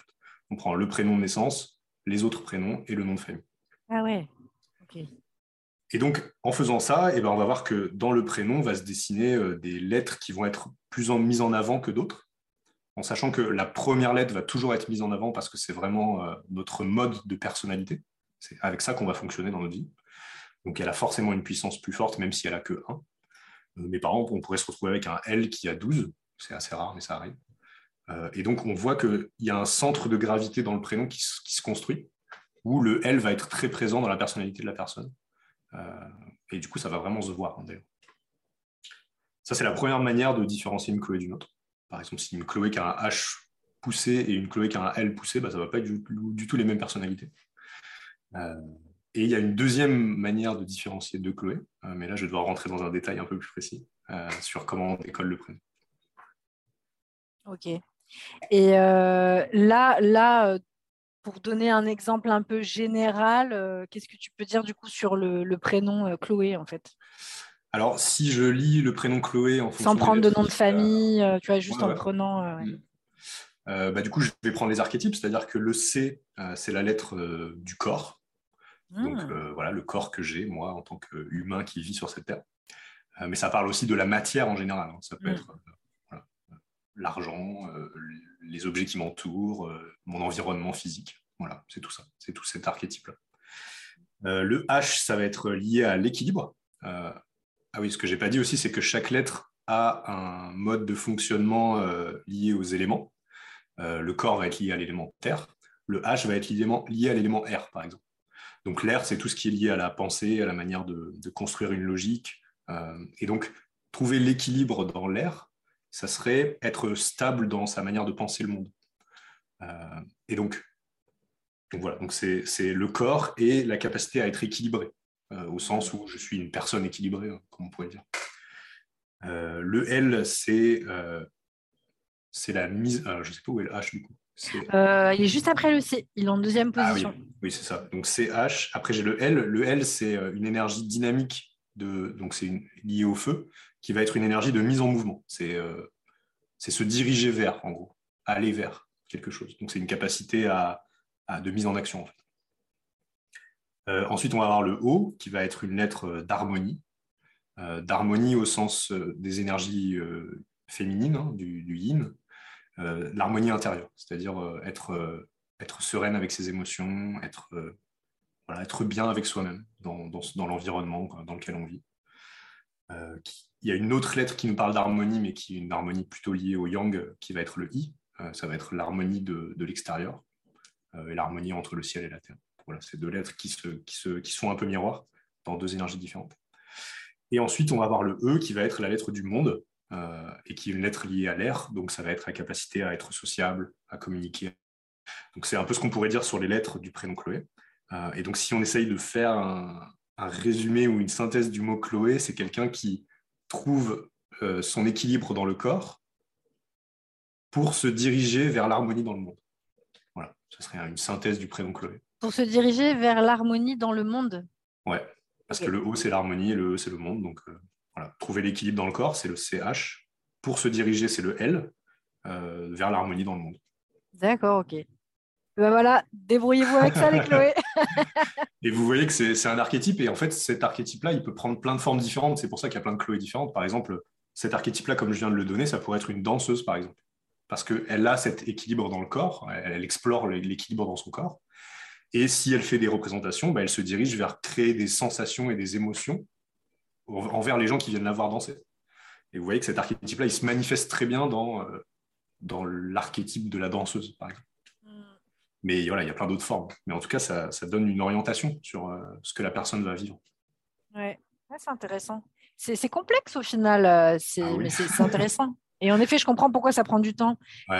On prend le prénom de naissance, les autres prénoms et le nom de famille. Ah ouais. Et donc, en faisant ça, eh ben, on va voir que dans le prénom va se dessiner euh, des lettres qui vont être plus en, mises en avant que d'autres, en sachant que la première lettre va toujours être mise en avant parce que c'est vraiment euh, notre mode de personnalité. C'est avec ça qu'on va fonctionner dans notre vie. Donc, elle a forcément une puissance plus forte, même si elle a que 1. Euh, mais par exemple, on pourrait se retrouver avec un L qui a 12. C'est assez rare, mais ça arrive. et donc, on voit qu'il y a un centre de gravité dans le prénom qui, qui se construit, où le L va être très présent dans la personnalité de la personne. Euh, et du coup, ça va vraiment se voir, hein. Ça, c'est la première manière de différencier une Chloé d'une autre. Par exemple, si une Chloé qui a un H poussé et une Chloé qui a un L poussé, bah, ça ne va pas être du, tout les mêmes personnalités. Euh, et il y a une deuxième manière de différencier deux Chloé, euh, mais là, je vais devoir rentrer dans un détail un peu plus précis sur comment on décolle le prénom. Ok. Et là, là, pour donner un exemple un peu général, euh, qu'est-ce que tu peux dire du coup sur le, prénom euh, Chloé en fait? Alors, si je lis le prénom Chloé en Sans prendre de nom de famille, euh, tu vois, juste en prenant. Mm. bah, du coup, je vais prendre les archétypes, c'est-à-dire que le C, c'est la lettre du corps. Donc ah. voilà, le corps que j'ai, moi, en tant qu'humain qui vit sur cette terre. mais ça parle aussi de la matière en général. Hein. Ça peut mm. être l'argent, les objets qui m'entourent, euh, mon environnement physique. Voilà, c'est tout ça, c'est tout cet archétype-là. Euh, le H, ça va être lié à l'équilibre. Euh, ah oui, ce que j'ai pas dit aussi, c'est que chaque lettre a un mode de fonctionnement lié aux éléments. le corps va être lié à l'élément terre. Le H va être lié à l'élément R, par exemple. Donc l'air, c'est tout ce qui est lié à la pensée, à la manière de, de construire une logique. et donc, trouver l'équilibre dans l'air, ça serait être stable dans sa manière de penser le monde. Euh, et donc, voilà, donc c'est le corps et la capacité à être équilibré, euh, au sens où je suis une personne équilibrée, hein, comme on pourrait dire. Euh, le L, c'est la mise. je ne sais pas où est le H du coup. il est juste après le C, il est en deuxième ah position. oui, c'est ça. Donc c'est H. Après j'ai le L. Le L, c'est une énergie dynamique de, donc c'est lié au feu, qui va être une énergie de mise en mouvement. C'est euh, se diriger vers, en gros, aller vers quelque chose. Donc c'est une capacité à, de mise en action. En fait. Euh, ensuite, on va avoir le O, qui va être une lettre d'harmonie. Euh, d'harmonie au sens des énergies féminines, hein, du, yin. L'harmonie intérieure, c'est-à-dire être, être sereine avec ses émotions, être être bien avec soi-même dans, dans, l'environnement dans lequel on vit. Il y a une autre lettre qui nous parle d'harmonie, mais qui est une harmonie plutôt liée au yang, qui va être le i. Euh, ça va être l'harmonie de, l'extérieur euh, et l'harmonie entre le ciel et la terre. Voilà, c'est deux lettres qui, sont un peu miroirs dans deux énergies différentes. Et ensuite, on va avoir le E qui va être la lettre du monde et qui est une lettre liée à l'air. Donc, ça va être la capacité à être sociable, à communiquer. Donc, c'est un peu ce qu'on pourrait dire sur les lettres du prénom Chloé. Euh, et donc, si on essaye de faire un, résumé ou une synthèse du mot Chloé, c'est quelqu'un qui trouve euh, son équilibre dans le corps pour se diriger vers l'harmonie dans le monde. Voilà, ce serait une synthèse du prénom Chloé. Pour se diriger vers l'harmonie dans le monde Ouais, parce que le O, c'est l'harmonie et le E, c'est le monde. Donc, euh, voilà, trouver l'équilibre dans le corps, c'est le CH. Pour se diriger, c'est le L, vers l'harmonie dans le monde. D'accord, ok. Ben voilà, débrouillez-vous avec ça, les *laughs* Chloé. Et vous voyez que c'est un archétype, et en fait, cet archétype-là, il peut prendre plein de formes différentes. C'est pour ça qu'il y a plein de Chloé différentes. Par exemple, cet archétype-là, comme je viens de le donner, ça pourrait être une danseuse, par exemple. Parce qu'elle a cet équilibre dans le corps, elle, explore l'équilibre dans son corps. Et si elle fait des représentations, ben, elle se dirige vers créer des sensations et des émotions envers les gens qui viennent la voir danser. Et vous voyez que cet archétype-là, il se manifeste très bien dans, euh, dans l'archétype de la danseuse, par exemple. Mais voilà, il y a plein d'autres formes. Mais en tout cas, ça, donne une orientation sur euh, ce que la personne va vivre. Oui, c'est intéressant. C'est complexe au final, euh, ah mais c'est intéressant. Et en effet, je comprends pourquoi ça prend du temps.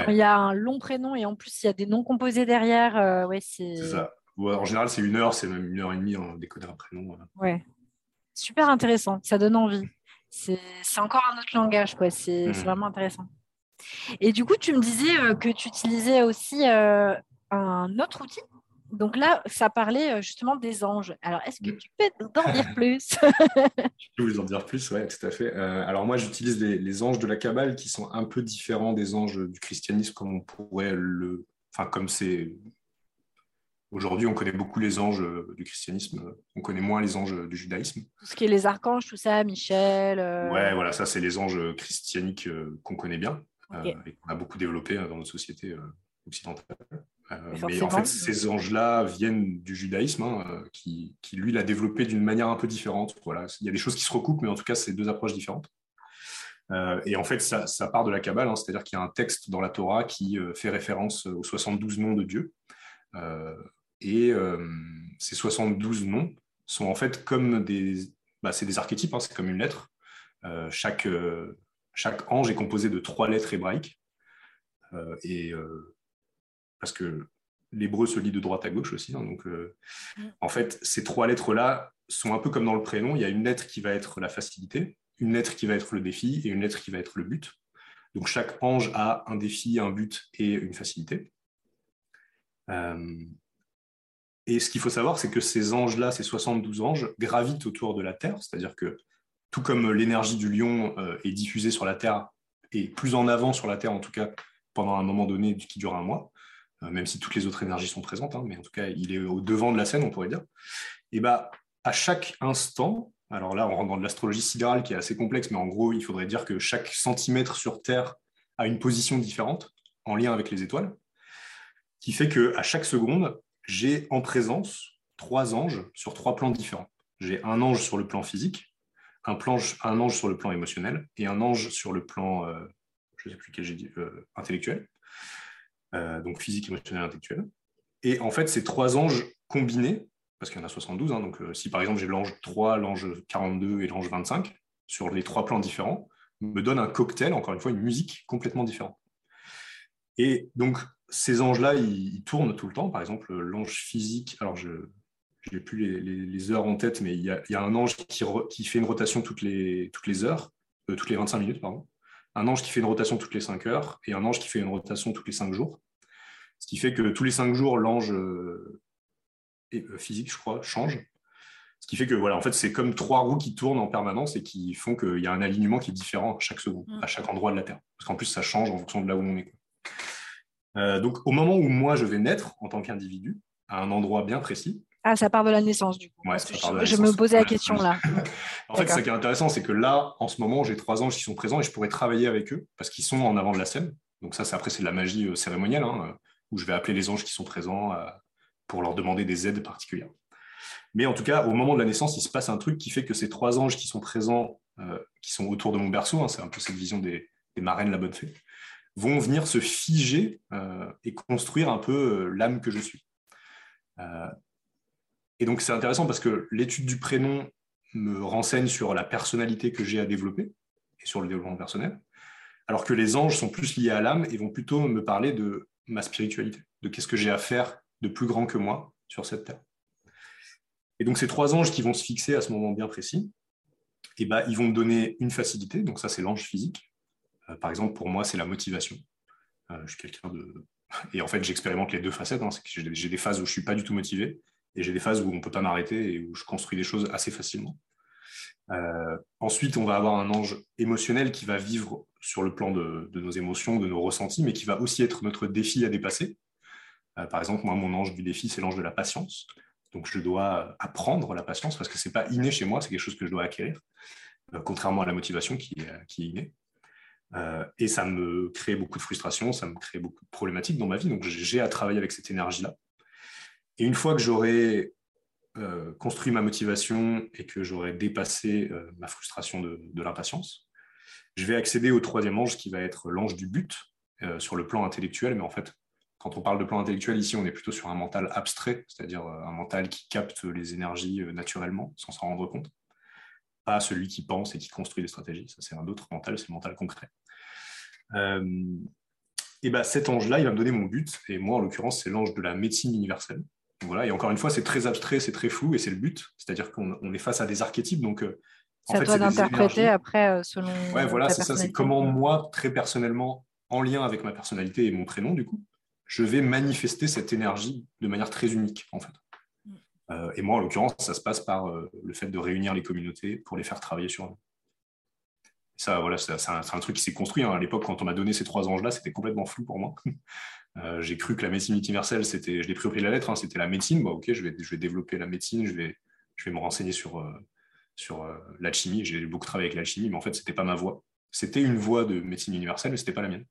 il y a un long prénom et en plus, il y a des noms composés derrière. Euh, ouais, c'est ça. en général, c'est une heure, c'est même une heure et demie en décoder un prénom. Ouais. Super intéressant. Ça donne envie. C'est encore un autre langage. C'est mmh. vraiment intéressant. Et du coup, tu me disais que tu utilisais aussi un autre outil. Donc là, ça parlait euh, justement des anges. Alors, est-ce que tu peux nous en dire *laughs* plus? Je peux vous en dire plus, oui, tout à fait. Euh, alors moi, j'utilise les, anges de la Kabbale qui sont un peu différents des anges du christianisme, comme on pourrait le... Enfin, comme c'est Aujourd'hui, on connaît beaucoup les anges du christianisme, on connaît moins les anges du judaïsme. Tout ce qui est les archanges, tout ça, Michel. Ouais, voilà, ça, c'est les anges christianiques qu'on connaît bien et qu'on a beaucoup développé dans notre société occidentale. Mais en fait, ces anges-là viennent du judaïsme, hein, qui, qui, lui, l'a développé d'une manière un peu différente. Voilà. Il y a des choses qui se recoupent, mais en tout cas, c'est deux approches différentes. Euh, et en fait, ça, part de la Kabbale, hein, c'est-à-dire qu'il y a un texte dans la Torah qui euh, fait référence aux 72 noms de Dieu. Euh, et ces 72 noms sont en fait comme des, bah, c'est des archétypes, hein, c'est comme une lettre. chaque, chaque ange est composé de trois lettres hébraïques. et parce que l'hébreu se lit de droite à gauche aussi. Hein, donc, mm. en fait, ces trois lettres-là sont un peu comme dans le prénom. Il y a une lettre qui va être la facilité, une lettre qui va être le défi et une lettre qui va être le but. Donc chaque ange a un défi, un but et une facilité. Euh, et ce qu'il faut savoir, c'est que ces anges-là, ces 72 anges, gravitent autour de la Terre, c'est-à-dire que tout comme l'énergie du lion euh, est diffusée sur la Terre, et plus en avant sur la Terre en tout cas, pendant un moment donné qui dure un mois, euh, même si toutes les autres énergies sont présentes, hein, mais en tout cas, il est au devant de la scène, on pourrait dire. Et bah, à chaque instant, alors là, on rentre dans de l'astrologie sidérale qui est assez complexe, mais en gros, il faudrait dire que chaque centimètre sur Terre a une position différente en lien avec les étoiles, qui fait qu'à chaque seconde, j'ai en présence trois anges sur trois plans différents. J'ai un ange sur le plan physique, un, ange sur le plan émotionnel et un ange sur le plan, euh, euh, intellectuel. Euh, donc physique, émotionnel, intellectuel. Et en fait, ces trois anges combinés parce qu'il y en a 72. Hein, donc, euh, si par exemple j'ai l'ange 3, l'ange 42 et l'ange 25 sur les trois plans différents, me donne un cocktail, encore une fois, une musique complètement différente. Et donc, ces anges-là, ils, tournent tout le temps. Par exemple, l'ange physique, alors je n'ai plus les, heures en tête, mais il y a, un ange qui, fait une rotation toutes les, toutes les heures, euh, toutes les 25 minutes, pardon. Un ange qui fait une rotation toutes les 5 heures et un ange qui fait une rotation toutes les 5 jours. Ce qui fait que tous les 5 jours, l'ange euh, euh, physique, je crois, change. Ce qui fait que voilà, en fait, c'est comme trois roues qui tournent en permanence et qui font qu'il y a un alignement qui est différent à chaque seconde, mm. à chaque endroit de la Terre. Parce qu'en plus, ça change en fonction de là où on est. Euh, donc, au moment où moi je vais naître en tant qu'individu, à un endroit bien précis. Ah, ça part de la naissance, du coup. je, me posais la question là. *laughs* en fait, ce qui est intéressant, c'est que là, en ce moment, j'ai trois anges qui sont présents et je pourrais travailler avec eux parce qu'ils sont en avant de la scène. Donc, ça, c'est après, c'est de la magie euh, cérémonielle, hein, où je vais appeler les anges qui sont présents pour leur demander des aides particulières. Mais en tout cas, au moment de la naissance, il se passe un truc qui fait que ces trois anges qui sont présents, euh, qui sont autour de mon berceau, hein, c'est un peu cette vision des, marraines de la bonne fée, vont venir se figer euh, et construire un peu euh, l'âme que je suis. Et donc c'est intéressant parce que l'étude du prénom me renseigne sur la personnalité que j'ai à développer et sur le développement personnel, alors que les anges sont plus liés à l'âme et vont plutôt me parler de ma spiritualité, de qu'est-ce que j'ai à faire de plus grand que moi sur cette terre. Et donc ces trois anges qui vont se fixer à ce moment bien précis, eh ben, ils vont me donner une facilité, donc ça c'est l'ange physique. Euh, par exemple, pour moi, c'est la motivation. Euh, je suis quelqu'un de... *laughs* Et en fait, j'expérimente les deux facettes. Hein. j'ai des phases où je ne suis pas du tout motivé, et j'ai des phases où on ne peut pas m'arrêter et où je construis des choses assez facilement. Euh, ensuite, on va avoir un ange émotionnel qui va vivre sur le plan de, nos émotions, de nos ressentis, mais qui va aussi être notre défi à dépasser. Euh, par exemple, moi, mon ange du défi, c'est l'ange de la patience. Donc, je dois apprendre la patience parce que ce n'est pas inné chez moi, c'est quelque chose que je dois acquérir, euh, contrairement à la motivation qui est, qui est innée. Et ça me crée beaucoup de frustration, ça me crée beaucoup de problématiques dans ma vie. Donc, j'ai à travailler avec cette énergie-là. Et une fois que j'aurai construit ma motivation et que j'aurai dépassé ma frustration de, l'impatience, je vais accéder au troisième ange qui va être l'ange du but sur le plan intellectuel, mais en fait, quand on parle de plan intellectuel, ici, on est plutôt sur un mental abstrait, c'est-à-dire euh, un mental qui capte les énergies euh, naturellement, sans s'en rendre compte. Pas celui qui pense et qui construit des stratégies. Ça, c'est un autre mental, c'est le mental concret. Euh, et ben, cet ange-là, il va me donner mon but. Et moi, en l'occurrence, c'est l'ange de la médecine universelle. Voilà. Et encore une fois, c'est très abstrait, c'est très flou, et c'est le but. C'est-à-dire qu'on est face à des archétypes. Donc, c'est à toi d'interpréter après selon. Ouais, voilà, c'est ça. C'est comment moi, très personnellement, en lien avec ma personnalité et mon prénom, du coup, je vais manifester cette énergie de manière très unique, en fait. Mm. Euh, et moi, en l'occurrence, ça se passe par euh, le fait de réunir les communautés pour les faire travailler sur eux. Ça, voilà, c'est un, truc qui s'est construit. Hein. À l'époque, quand on m'a donné ces trois anges-là, c'était complètement flou pour moi. Euh, j'ai cru que la médecine universelle, c'était, je l'ai pris au pied de la lettre, hein, c'était la médecine. Bon, ok, je vais, je vais développer la médecine, je vais, je vais me renseigner sur, euh, sur euh, l'alchimie. J'ai beaucoup travaillé avec l'alchimie, mais en fait, c'était pas ma voie. C'était une voie de médecine universelle, mais c'était pas la mienne.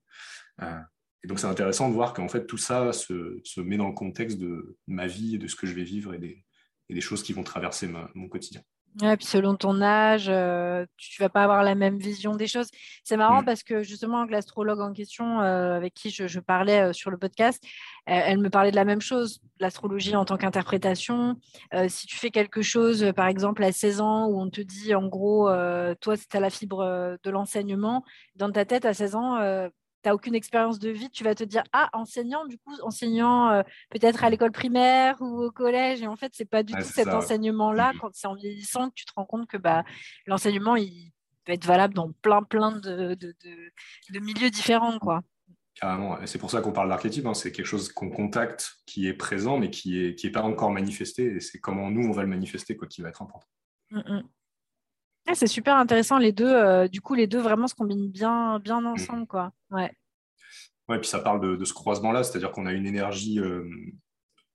et donc, c'est intéressant de voir qu'en fait, tout ça se, se, met dans le contexte de ma vie et de ce que je vais vivre et des, et des choses qui vont traverser mon quotidien. Ouais, puis selon ton âge, euh, tu vas pas avoir la même vision des choses. C'est marrant mmh. parce que justement, l'astrologue en question euh, avec qui je, parlais euh, sur le podcast, elle, me parlait de la même chose, l'astrologie en tant qu'interprétation. si tu fais quelque chose, par exemple, à 16 ans, où on te dit en gros, toi, tu as la fibre de l'enseignement, dans ta tête, à 16 ans, n'as aucune expérience de vie, tu vas te dire Ah, enseignant, du coup, enseignant euh, peut-être à l'école primaire ou au collège. Et en fait, ce n'est pas du tout cet enseignement-là, quand c'est en vieillissant, que tu te rends compte que bah, l'enseignement, il peut être valable dans plein, plein de, de, de, milieux différents. quoi. Carrément. C'est pour ça qu'on parle d'archétype. Hein. C'est quelque chose qu'on contacte, qui est présent, mais qui n'est qui est pas encore manifesté. Et c'est comment nous, on va le manifester quoi, qui va être important. Mmh, mmh. Ah, c'est super intéressant les deux. Euh, du coup, les deux vraiment se combinent bien, bien mm. ensemble, quoi. Ouais. Ouais, puis ça parle de, ce croisement-là, c'est-à-dire qu'on a une énergie euh,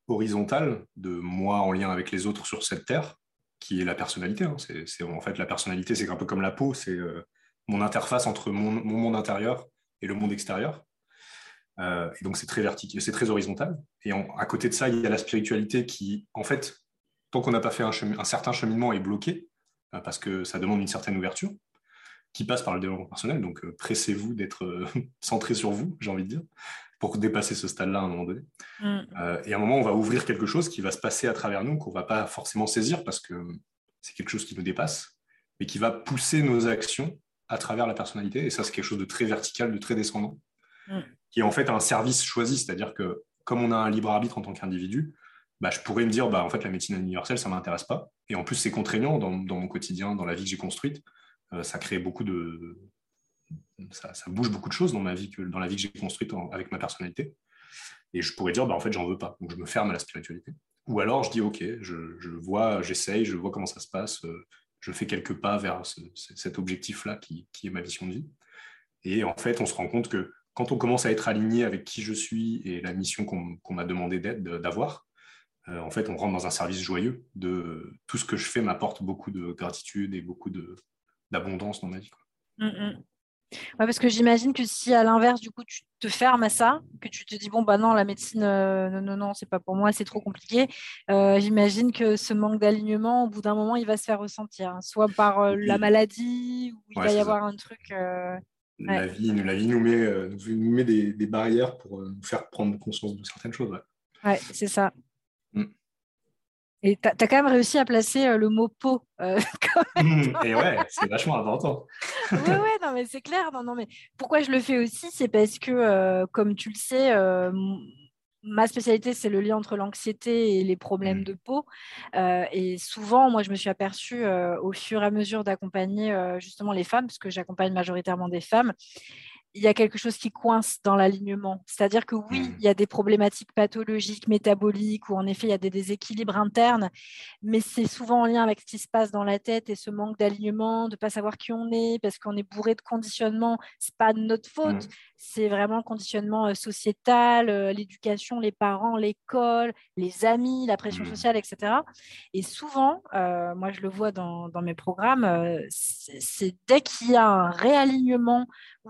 horizontale de moi en lien avec les autres sur cette terre, qui est la personnalité. Hein. C'est, en fait la personnalité, c'est un peu comme la peau, c'est euh, mon interface entre mon, monde intérieur et le monde extérieur. et donc c'est très vertical, c'est très horizontal. Et à côté de ça, il y a la spiritualité qui, en fait, tant qu'on n'a pas fait un, un certain cheminement, est bloqué euh, parce que ça demande une certaine ouverture qui passe par le développement personnel. Donc, euh, pressez-vous d'être euh, *laughs* centré sur vous, j'ai envie de dire, pour dépasser ce stade-là à un moment donné. Mm. et à un moment, on va ouvrir quelque chose qui va se passer à travers nous, qu'on ne va pas forcément saisir parce que c'est quelque chose qui nous dépasse, mais qui va pousser nos actions à travers la personnalité. Et ça, c'est quelque chose de très vertical, de très descendant, mm. qui est en fait un service choisi. C'est-à-dire que comme on a un libre arbitre en tant qu'individu, bah, je pourrais me dire, bah, en fait, la médecine universelle, ça ne m'intéresse pas. Et en plus, c'est contraignant dans, mon quotidien, dans la vie que j'ai construite. Euh, ça crée beaucoup de. Ça, bouge beaucoup de choses dans, ma vie que, dans la vie que j'ai construite avec ma personnalité. Et je pourrais dire, bah, en fait, j'en veux pas. Donc, je me ferme à la spiritualité. Ou alors, je dis, OK, je, vois, j'essaye, je vois comment ça se passe. Euh, je fais quelques pas vers cet objectif-là qui, est ma mission de vie. Et en fait, on se rend compte que quand on commence à être aligné avec qui je suis et la mission qu'on m'a demandé d'avoir, euh, en fait, on rentre dans un service joyeux de tout ce que je fais m'apporte beaucoup de gratitude et beaucoup d'abondance dans ma vie. Mm, mm. parce que j'imagine que si à l'inverse, du coup, tu te fermes à ça, que tu te dis bon bah non, la médecine, euh, non non non, c'est pas pour moi, c'est trop compliqué. Euh, j'imagine que ce manque d'alignement, au bout d'un moment, il va se faire ressentir, hein. soit par la maladie ou il va y avoir un truc. La, vie, la vie nous met, nous met des, des, barrières pour nous faire prendre conscience de certaines choses. Ouais, c'est ça. Et tu as, quand même réussi à placer euh, le mot peau. Euh, *laughs* mmh, et ouais, c'est vachement important. oui, ouais, non, mais c'est clair. Non, non, mais pourquoi je le fais aussi, c'est parce que, euh, comme tu le sais, ma spécialité, c'est le lien entre l'anxiété et les problèmes mmh. de peau. et souvent, moi, je me suis aperçue au fur et à mesure d'accompagner justement les femmes, parce que j'accompagne majoritairement des femmes il y a quelque chose qui coince dans l'alignement. C'est-à-dire que oui, mmh. il y a des problématiques pathologiques, métaboliques, où en effet, il y a des déséquilibres internes, mais c'est souvent en lien avec ce qui se passe dans la tête et ce manque d'alignement, de ne pas savoir qui on est, parce qu'on est bourré de conditionnement. Ce n'est pas de notre faute, mmh. c'est vraiment le conditionnement euh, sociétal, euh, l'éducation, les parents, l'école, les amis, la pression mmh. sociale, etc. Et souvent, euh, moi je le vois dans, dans mes programmes, c'est dès qu'il y a un réalignement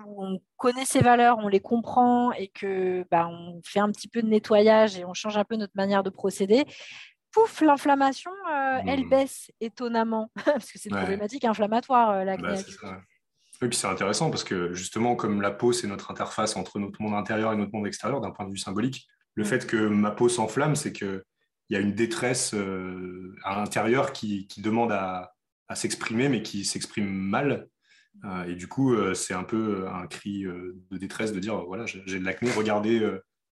on connaît ses valeurs, on les comprend et que bah, on fait un petit peu de nettoyage et on change un peu notre manière de procéder, pouf, l'inflammation, euh, elle mmh. baisse étonnamment, *laughs* parce que c'est une problématique inflammatoire, euh, la bah, Oui, puis c'est intéressant parce que justement, comme la peau, c'est notre interface entre notre monde intérieur et notre monde extérieur d'un point de vue symbolique, le mmh. fait que ma peau s'enflamme, c'est qu'il y a une détresse euh, à l'intérieur qui, demande à s'exprimer, mais qui s'exprime mal et du coup, euh, c'est un peu euh, un cri de détresse de dire voilà, j'ai de l'acné, regardez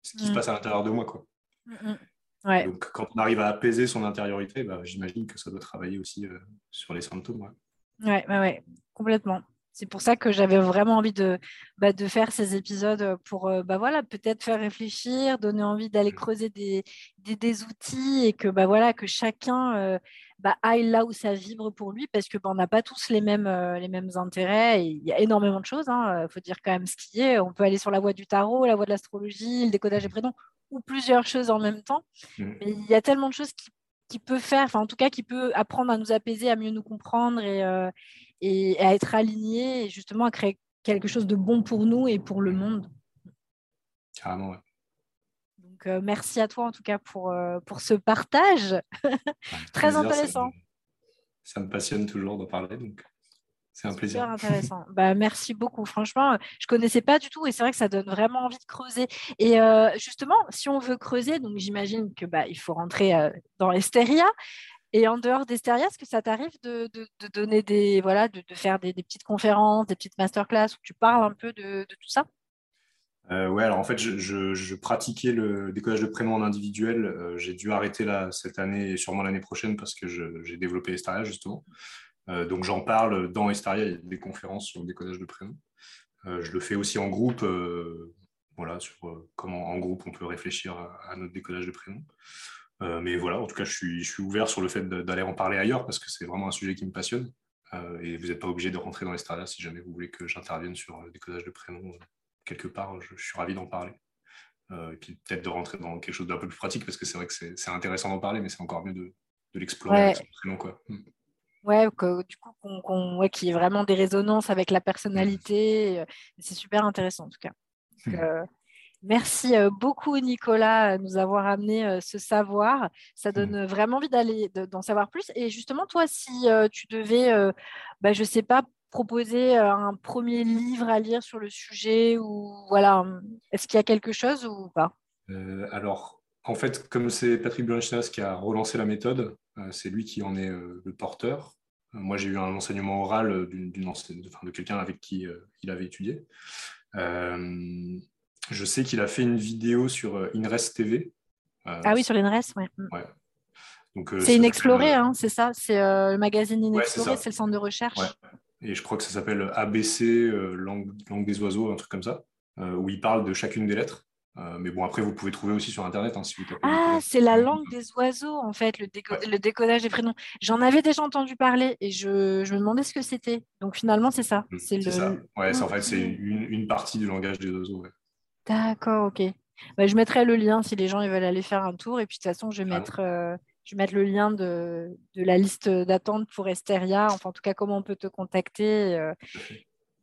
ce qui se mm. passe à l'intérieur de moi. Quoi. Mm, mm. Donc, quand on arrive à apaiser son intériorité, bah, j'imagine que ça doit travailler aussi sur les symptômes. Ouais, ouais, ouais, complètement. C'est pour ça que j'avais vraiment envie de, bah, de faire ces épisodes pour bah, voilà, peut-être faire réfléchir, donner envie d'aller mmh. creuser des, des, outils et que, bah, voilà, que chacun bah, aille là où ça vibre pour lui parce que bah, on n'a pas tous les mêmes, les mêmes intérêts. Et il y a énormément de choses. Il hein, faut dire quand même ce qui est. On peut aller sur la voie du tarot, la voie de l'astrologie, le décodage des prénoms ou plusieurs choses en même temps. Mmh. Mais il y a tellement de choses qui qui peut faire, enfin en tout cas qui peut apprendre à nous apaiser, à mieux nous comprendre et, euh, et à être aligné et justement à créer quelque chose de bon pour nous et pour le monde. Carrément, ouais. Donc euh, merci à toi en tout cas pour, euh, pour ce partage. *laughs* Très intéressant. Ça me, passionne toujours de parler, donc c'est un plaisir. Super intéressant. *laughs* bah, merci beaucoup. Franchement, je connaissais pas du tout et c'est vrai que ça donne vraiment envie de creuser. Et euh, justement, si on veut creuser, donc j'imagine que bah, il faut rentrer dans Esteria. Et en dehors d'Esteria, est-ce que ça t'arrive de, donner des voilà, de, faire des, petites conférences, des petites masterclass où tu parles un peu de, tout ça? Euh, ouais, alors en fait, je, pratiquais le décodage de prénoms en individuel. Euh, j'ai dû arrêter là cette année et sûrement l'année prochaine parce que j'ai développé Esteria justement. Euh, donc j'en parle dans Estaria, il y a des conférences sur le décodage de prénoms. Euh, je le fais aussi en groupe, voilà, sur comment en groupe on peut réfléchir à, notre décodage de prénoms. Mais voilà, en tout cas, je suis, je suis ouvert sur le fait d'aller en parler ailleurs parce que c'est vraiment un sujet qui me passionne. et vous n'êtes pas obligé de rentrer dans Estaria si jamais vous voulez que j'intervienne sur le décodage de prénoms quelque part. Je, suis ravi d'en parler. et puis peut-être de rentrer dans quelque chose d'un peu plus pratique parce que c'est vrai que c'est intéressant d'en parler, mais c'est encore mieux de, de l'explorer avec son prénom. Quoi. Hmm. Ouais, que, du coup, qu'on, ouais, qu'il y ait vraiment des résonances avec la personnalité. Euh, c'est super intéressant en tout cas. Euh, merci euh, beaucoup Nicolas de nous avoir amené ce savoir. Ça mmh. donne vraiment envie d'aller d'en savoir plus. Et justement, toi, si tu devais, bah, je sais pas, proposer un premier livre à lire sur le sujet ou voilà, est-ce qu'il y a quelque chose ou pas? Alors, en fait, comme c'est Patrick Blanchnas qui a relancé la méthode, euh, c'est lui qui en est euh, le porteur. Euh, moi, j'ai eu un enseignement oral de, quelqu'un avec qui il avait étudié. Je sais qu'il a fait une vidéo sur INRES TV. ah oui, sur l'INRES, ouais. Mm. c'est Inexploré, hein, c'est ça C'est le magazine Inexploré, c'est, le centre de recherche. Et je crois que ça s'appelle ABC, langue, langue, des oiseaux, un truc comme ça, où il parle de chacune des lettres. Euh, mais bon, après, vous pouvez trouver aussi sur Internet. Hein, si vous ah, c'est la langue des oiseaux, en fait, le, le décodage des prénoms. J'en avais déjà entendu parler et je, je me demandais ce que c'était. Donc finalement, c'est ça. Mmh, c'est, ça. Ouais, en fait, c'est une, une, partie du langage des oiseaux. D'accord, ok. Bah, je mettrai le lien si les gens ils veulent aller faire un tour. Et puis de toute façon, je vais, mettre, euh, je vais mettre le lien de, de la liste d'attente pour Esteria. Enfin, en tout cas, comment on peut te contacter. Euh,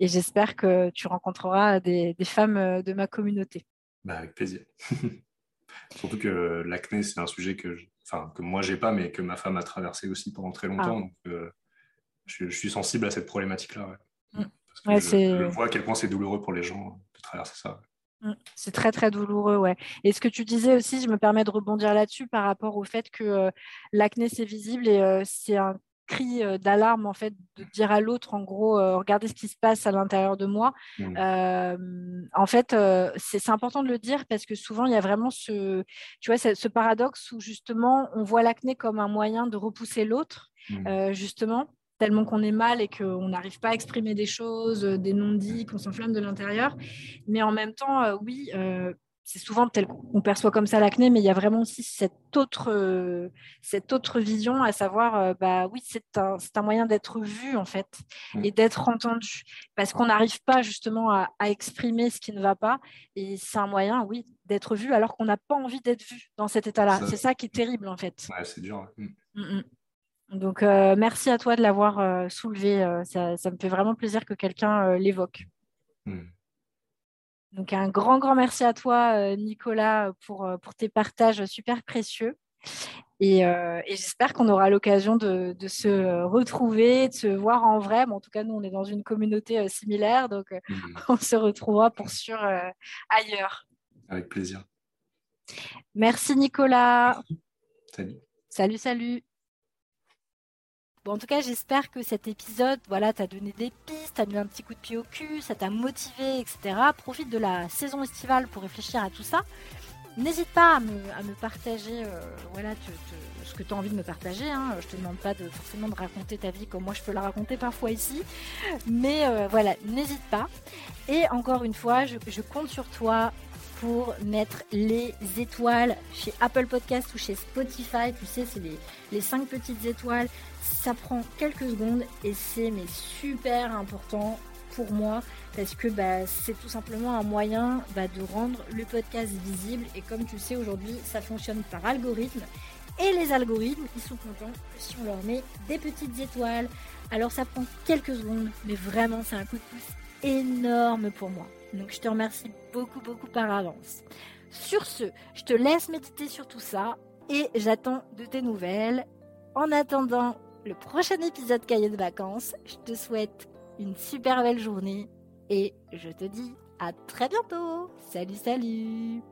et j'espère que tu rencontreras des, des femmes de ma communauté. Bah, avec plaisir. *laughs* Surtout que l'acné, c'est un sujet que, je, enfin, que moi, j'ai pas, mais que ma femme a traversé aussi pendant très longtemps. Ah. Donc, euh, je, suis sensible à cette problématique-là. Mm. je, vois à quel point c'est douloureux pour les gens de traverser ça. C'est très très douloureux, ouais. Et ce que tu disais aussi, je me permets de rebondir là-dessus par rapport au fait que euh, l'acné c'est visible et euh, c'est un cri euh, d'alarme en fait de dire à l'autre en gros regardez ce qui se passe à l'intérieur de moi mmh. euh, en fait c'est important de le dire parce que souvent il y a vraiment ce tu vois ce, paradoxe où justement on voit l'acné comme un moyen de repousser l'autre mmh. justement tellement qu'on est mal et qu'on n'arrive pas à exprimer des choses, des non-dits, qu'on s'enflamme de l'intérieur. Mais en même temps, oui, c'est souvent tel qu'on perçoit comme ça l'acné, mais il y a vraiment aussi cette autre, euh, cette autre vision, à savoir, euh, bah oui, c'est un, un, moyen d'être vu en fait mm. et d'être entendu, parce qu'on n'arrive pas justement à, exprimer ce qui ne va pas, et c'est un moyen, oui, d'être vu alors qu'on n'a pas envie d'être vu dans cet état-là. C'est ça qui est terrible en fait. Ouais, c'est dur. Mm. Mm, Donc euh, merci à toi de l'avoir soulevé. Ça, ça, me fait vraiment plaisir que quelqu'un l'évoque. Donc un grand, grand merci à toi, euh, Nicolas, pour, euh, pour tes partages super précieux. Et, euh, et j'espère qu'on aura l'occasion de, de, se retrouver, de se voir en vrai. en tout cas, nous, on est dans une communauté similaire, donc mmh. *laughs* on se retrouvera pour sûr ailleurs. Avec plaisir. Merci, Nicolas. Salut. Salut, salut. Bon, en tout cas, j'espère que cet épisode, voilà, t'a donné des pistes, t'a mis un petit coup de pied au cul, ça t'a motivé, etc. Profite de la saison estivale pour réfléchir à tout ça. N'hésite pas à me, partager euh, voilà, ce que tu as envie de me partager. Hein. Je te demande pas forcément de raconter ta vie comme moi je peux la raconter parfois ici. Mais euh, voilà, n'hésite pas. Et encore une fois, je, compte sur toi pour mettre les étoiles chez Apple Podcast ou chez Spotify. Tu sais, c'est les, les 5 petites étoiles. Ça prend quelques secondes et c'est mais super important pour moi parce que bah, c'est tout simplement un moyen bah, de rendre le podcast visible et comme tu sais aujourd'hui ça fonctionne par algorithme et les algorithmes ils sont contents si on leur met des petites étoiles alors ça prend quelques secondes mais vraiment c'est un coup de pouce énorme pour moi donc je te remercie beaucoup beaucoup par avance. Sur ce je te laisse méditer sur tout ça et j'attends de tes nouvelles. En attendant le prochain épisode cahier de vacances je te souhaite une super belle journée et je te dis à très bientôt. Salut, salut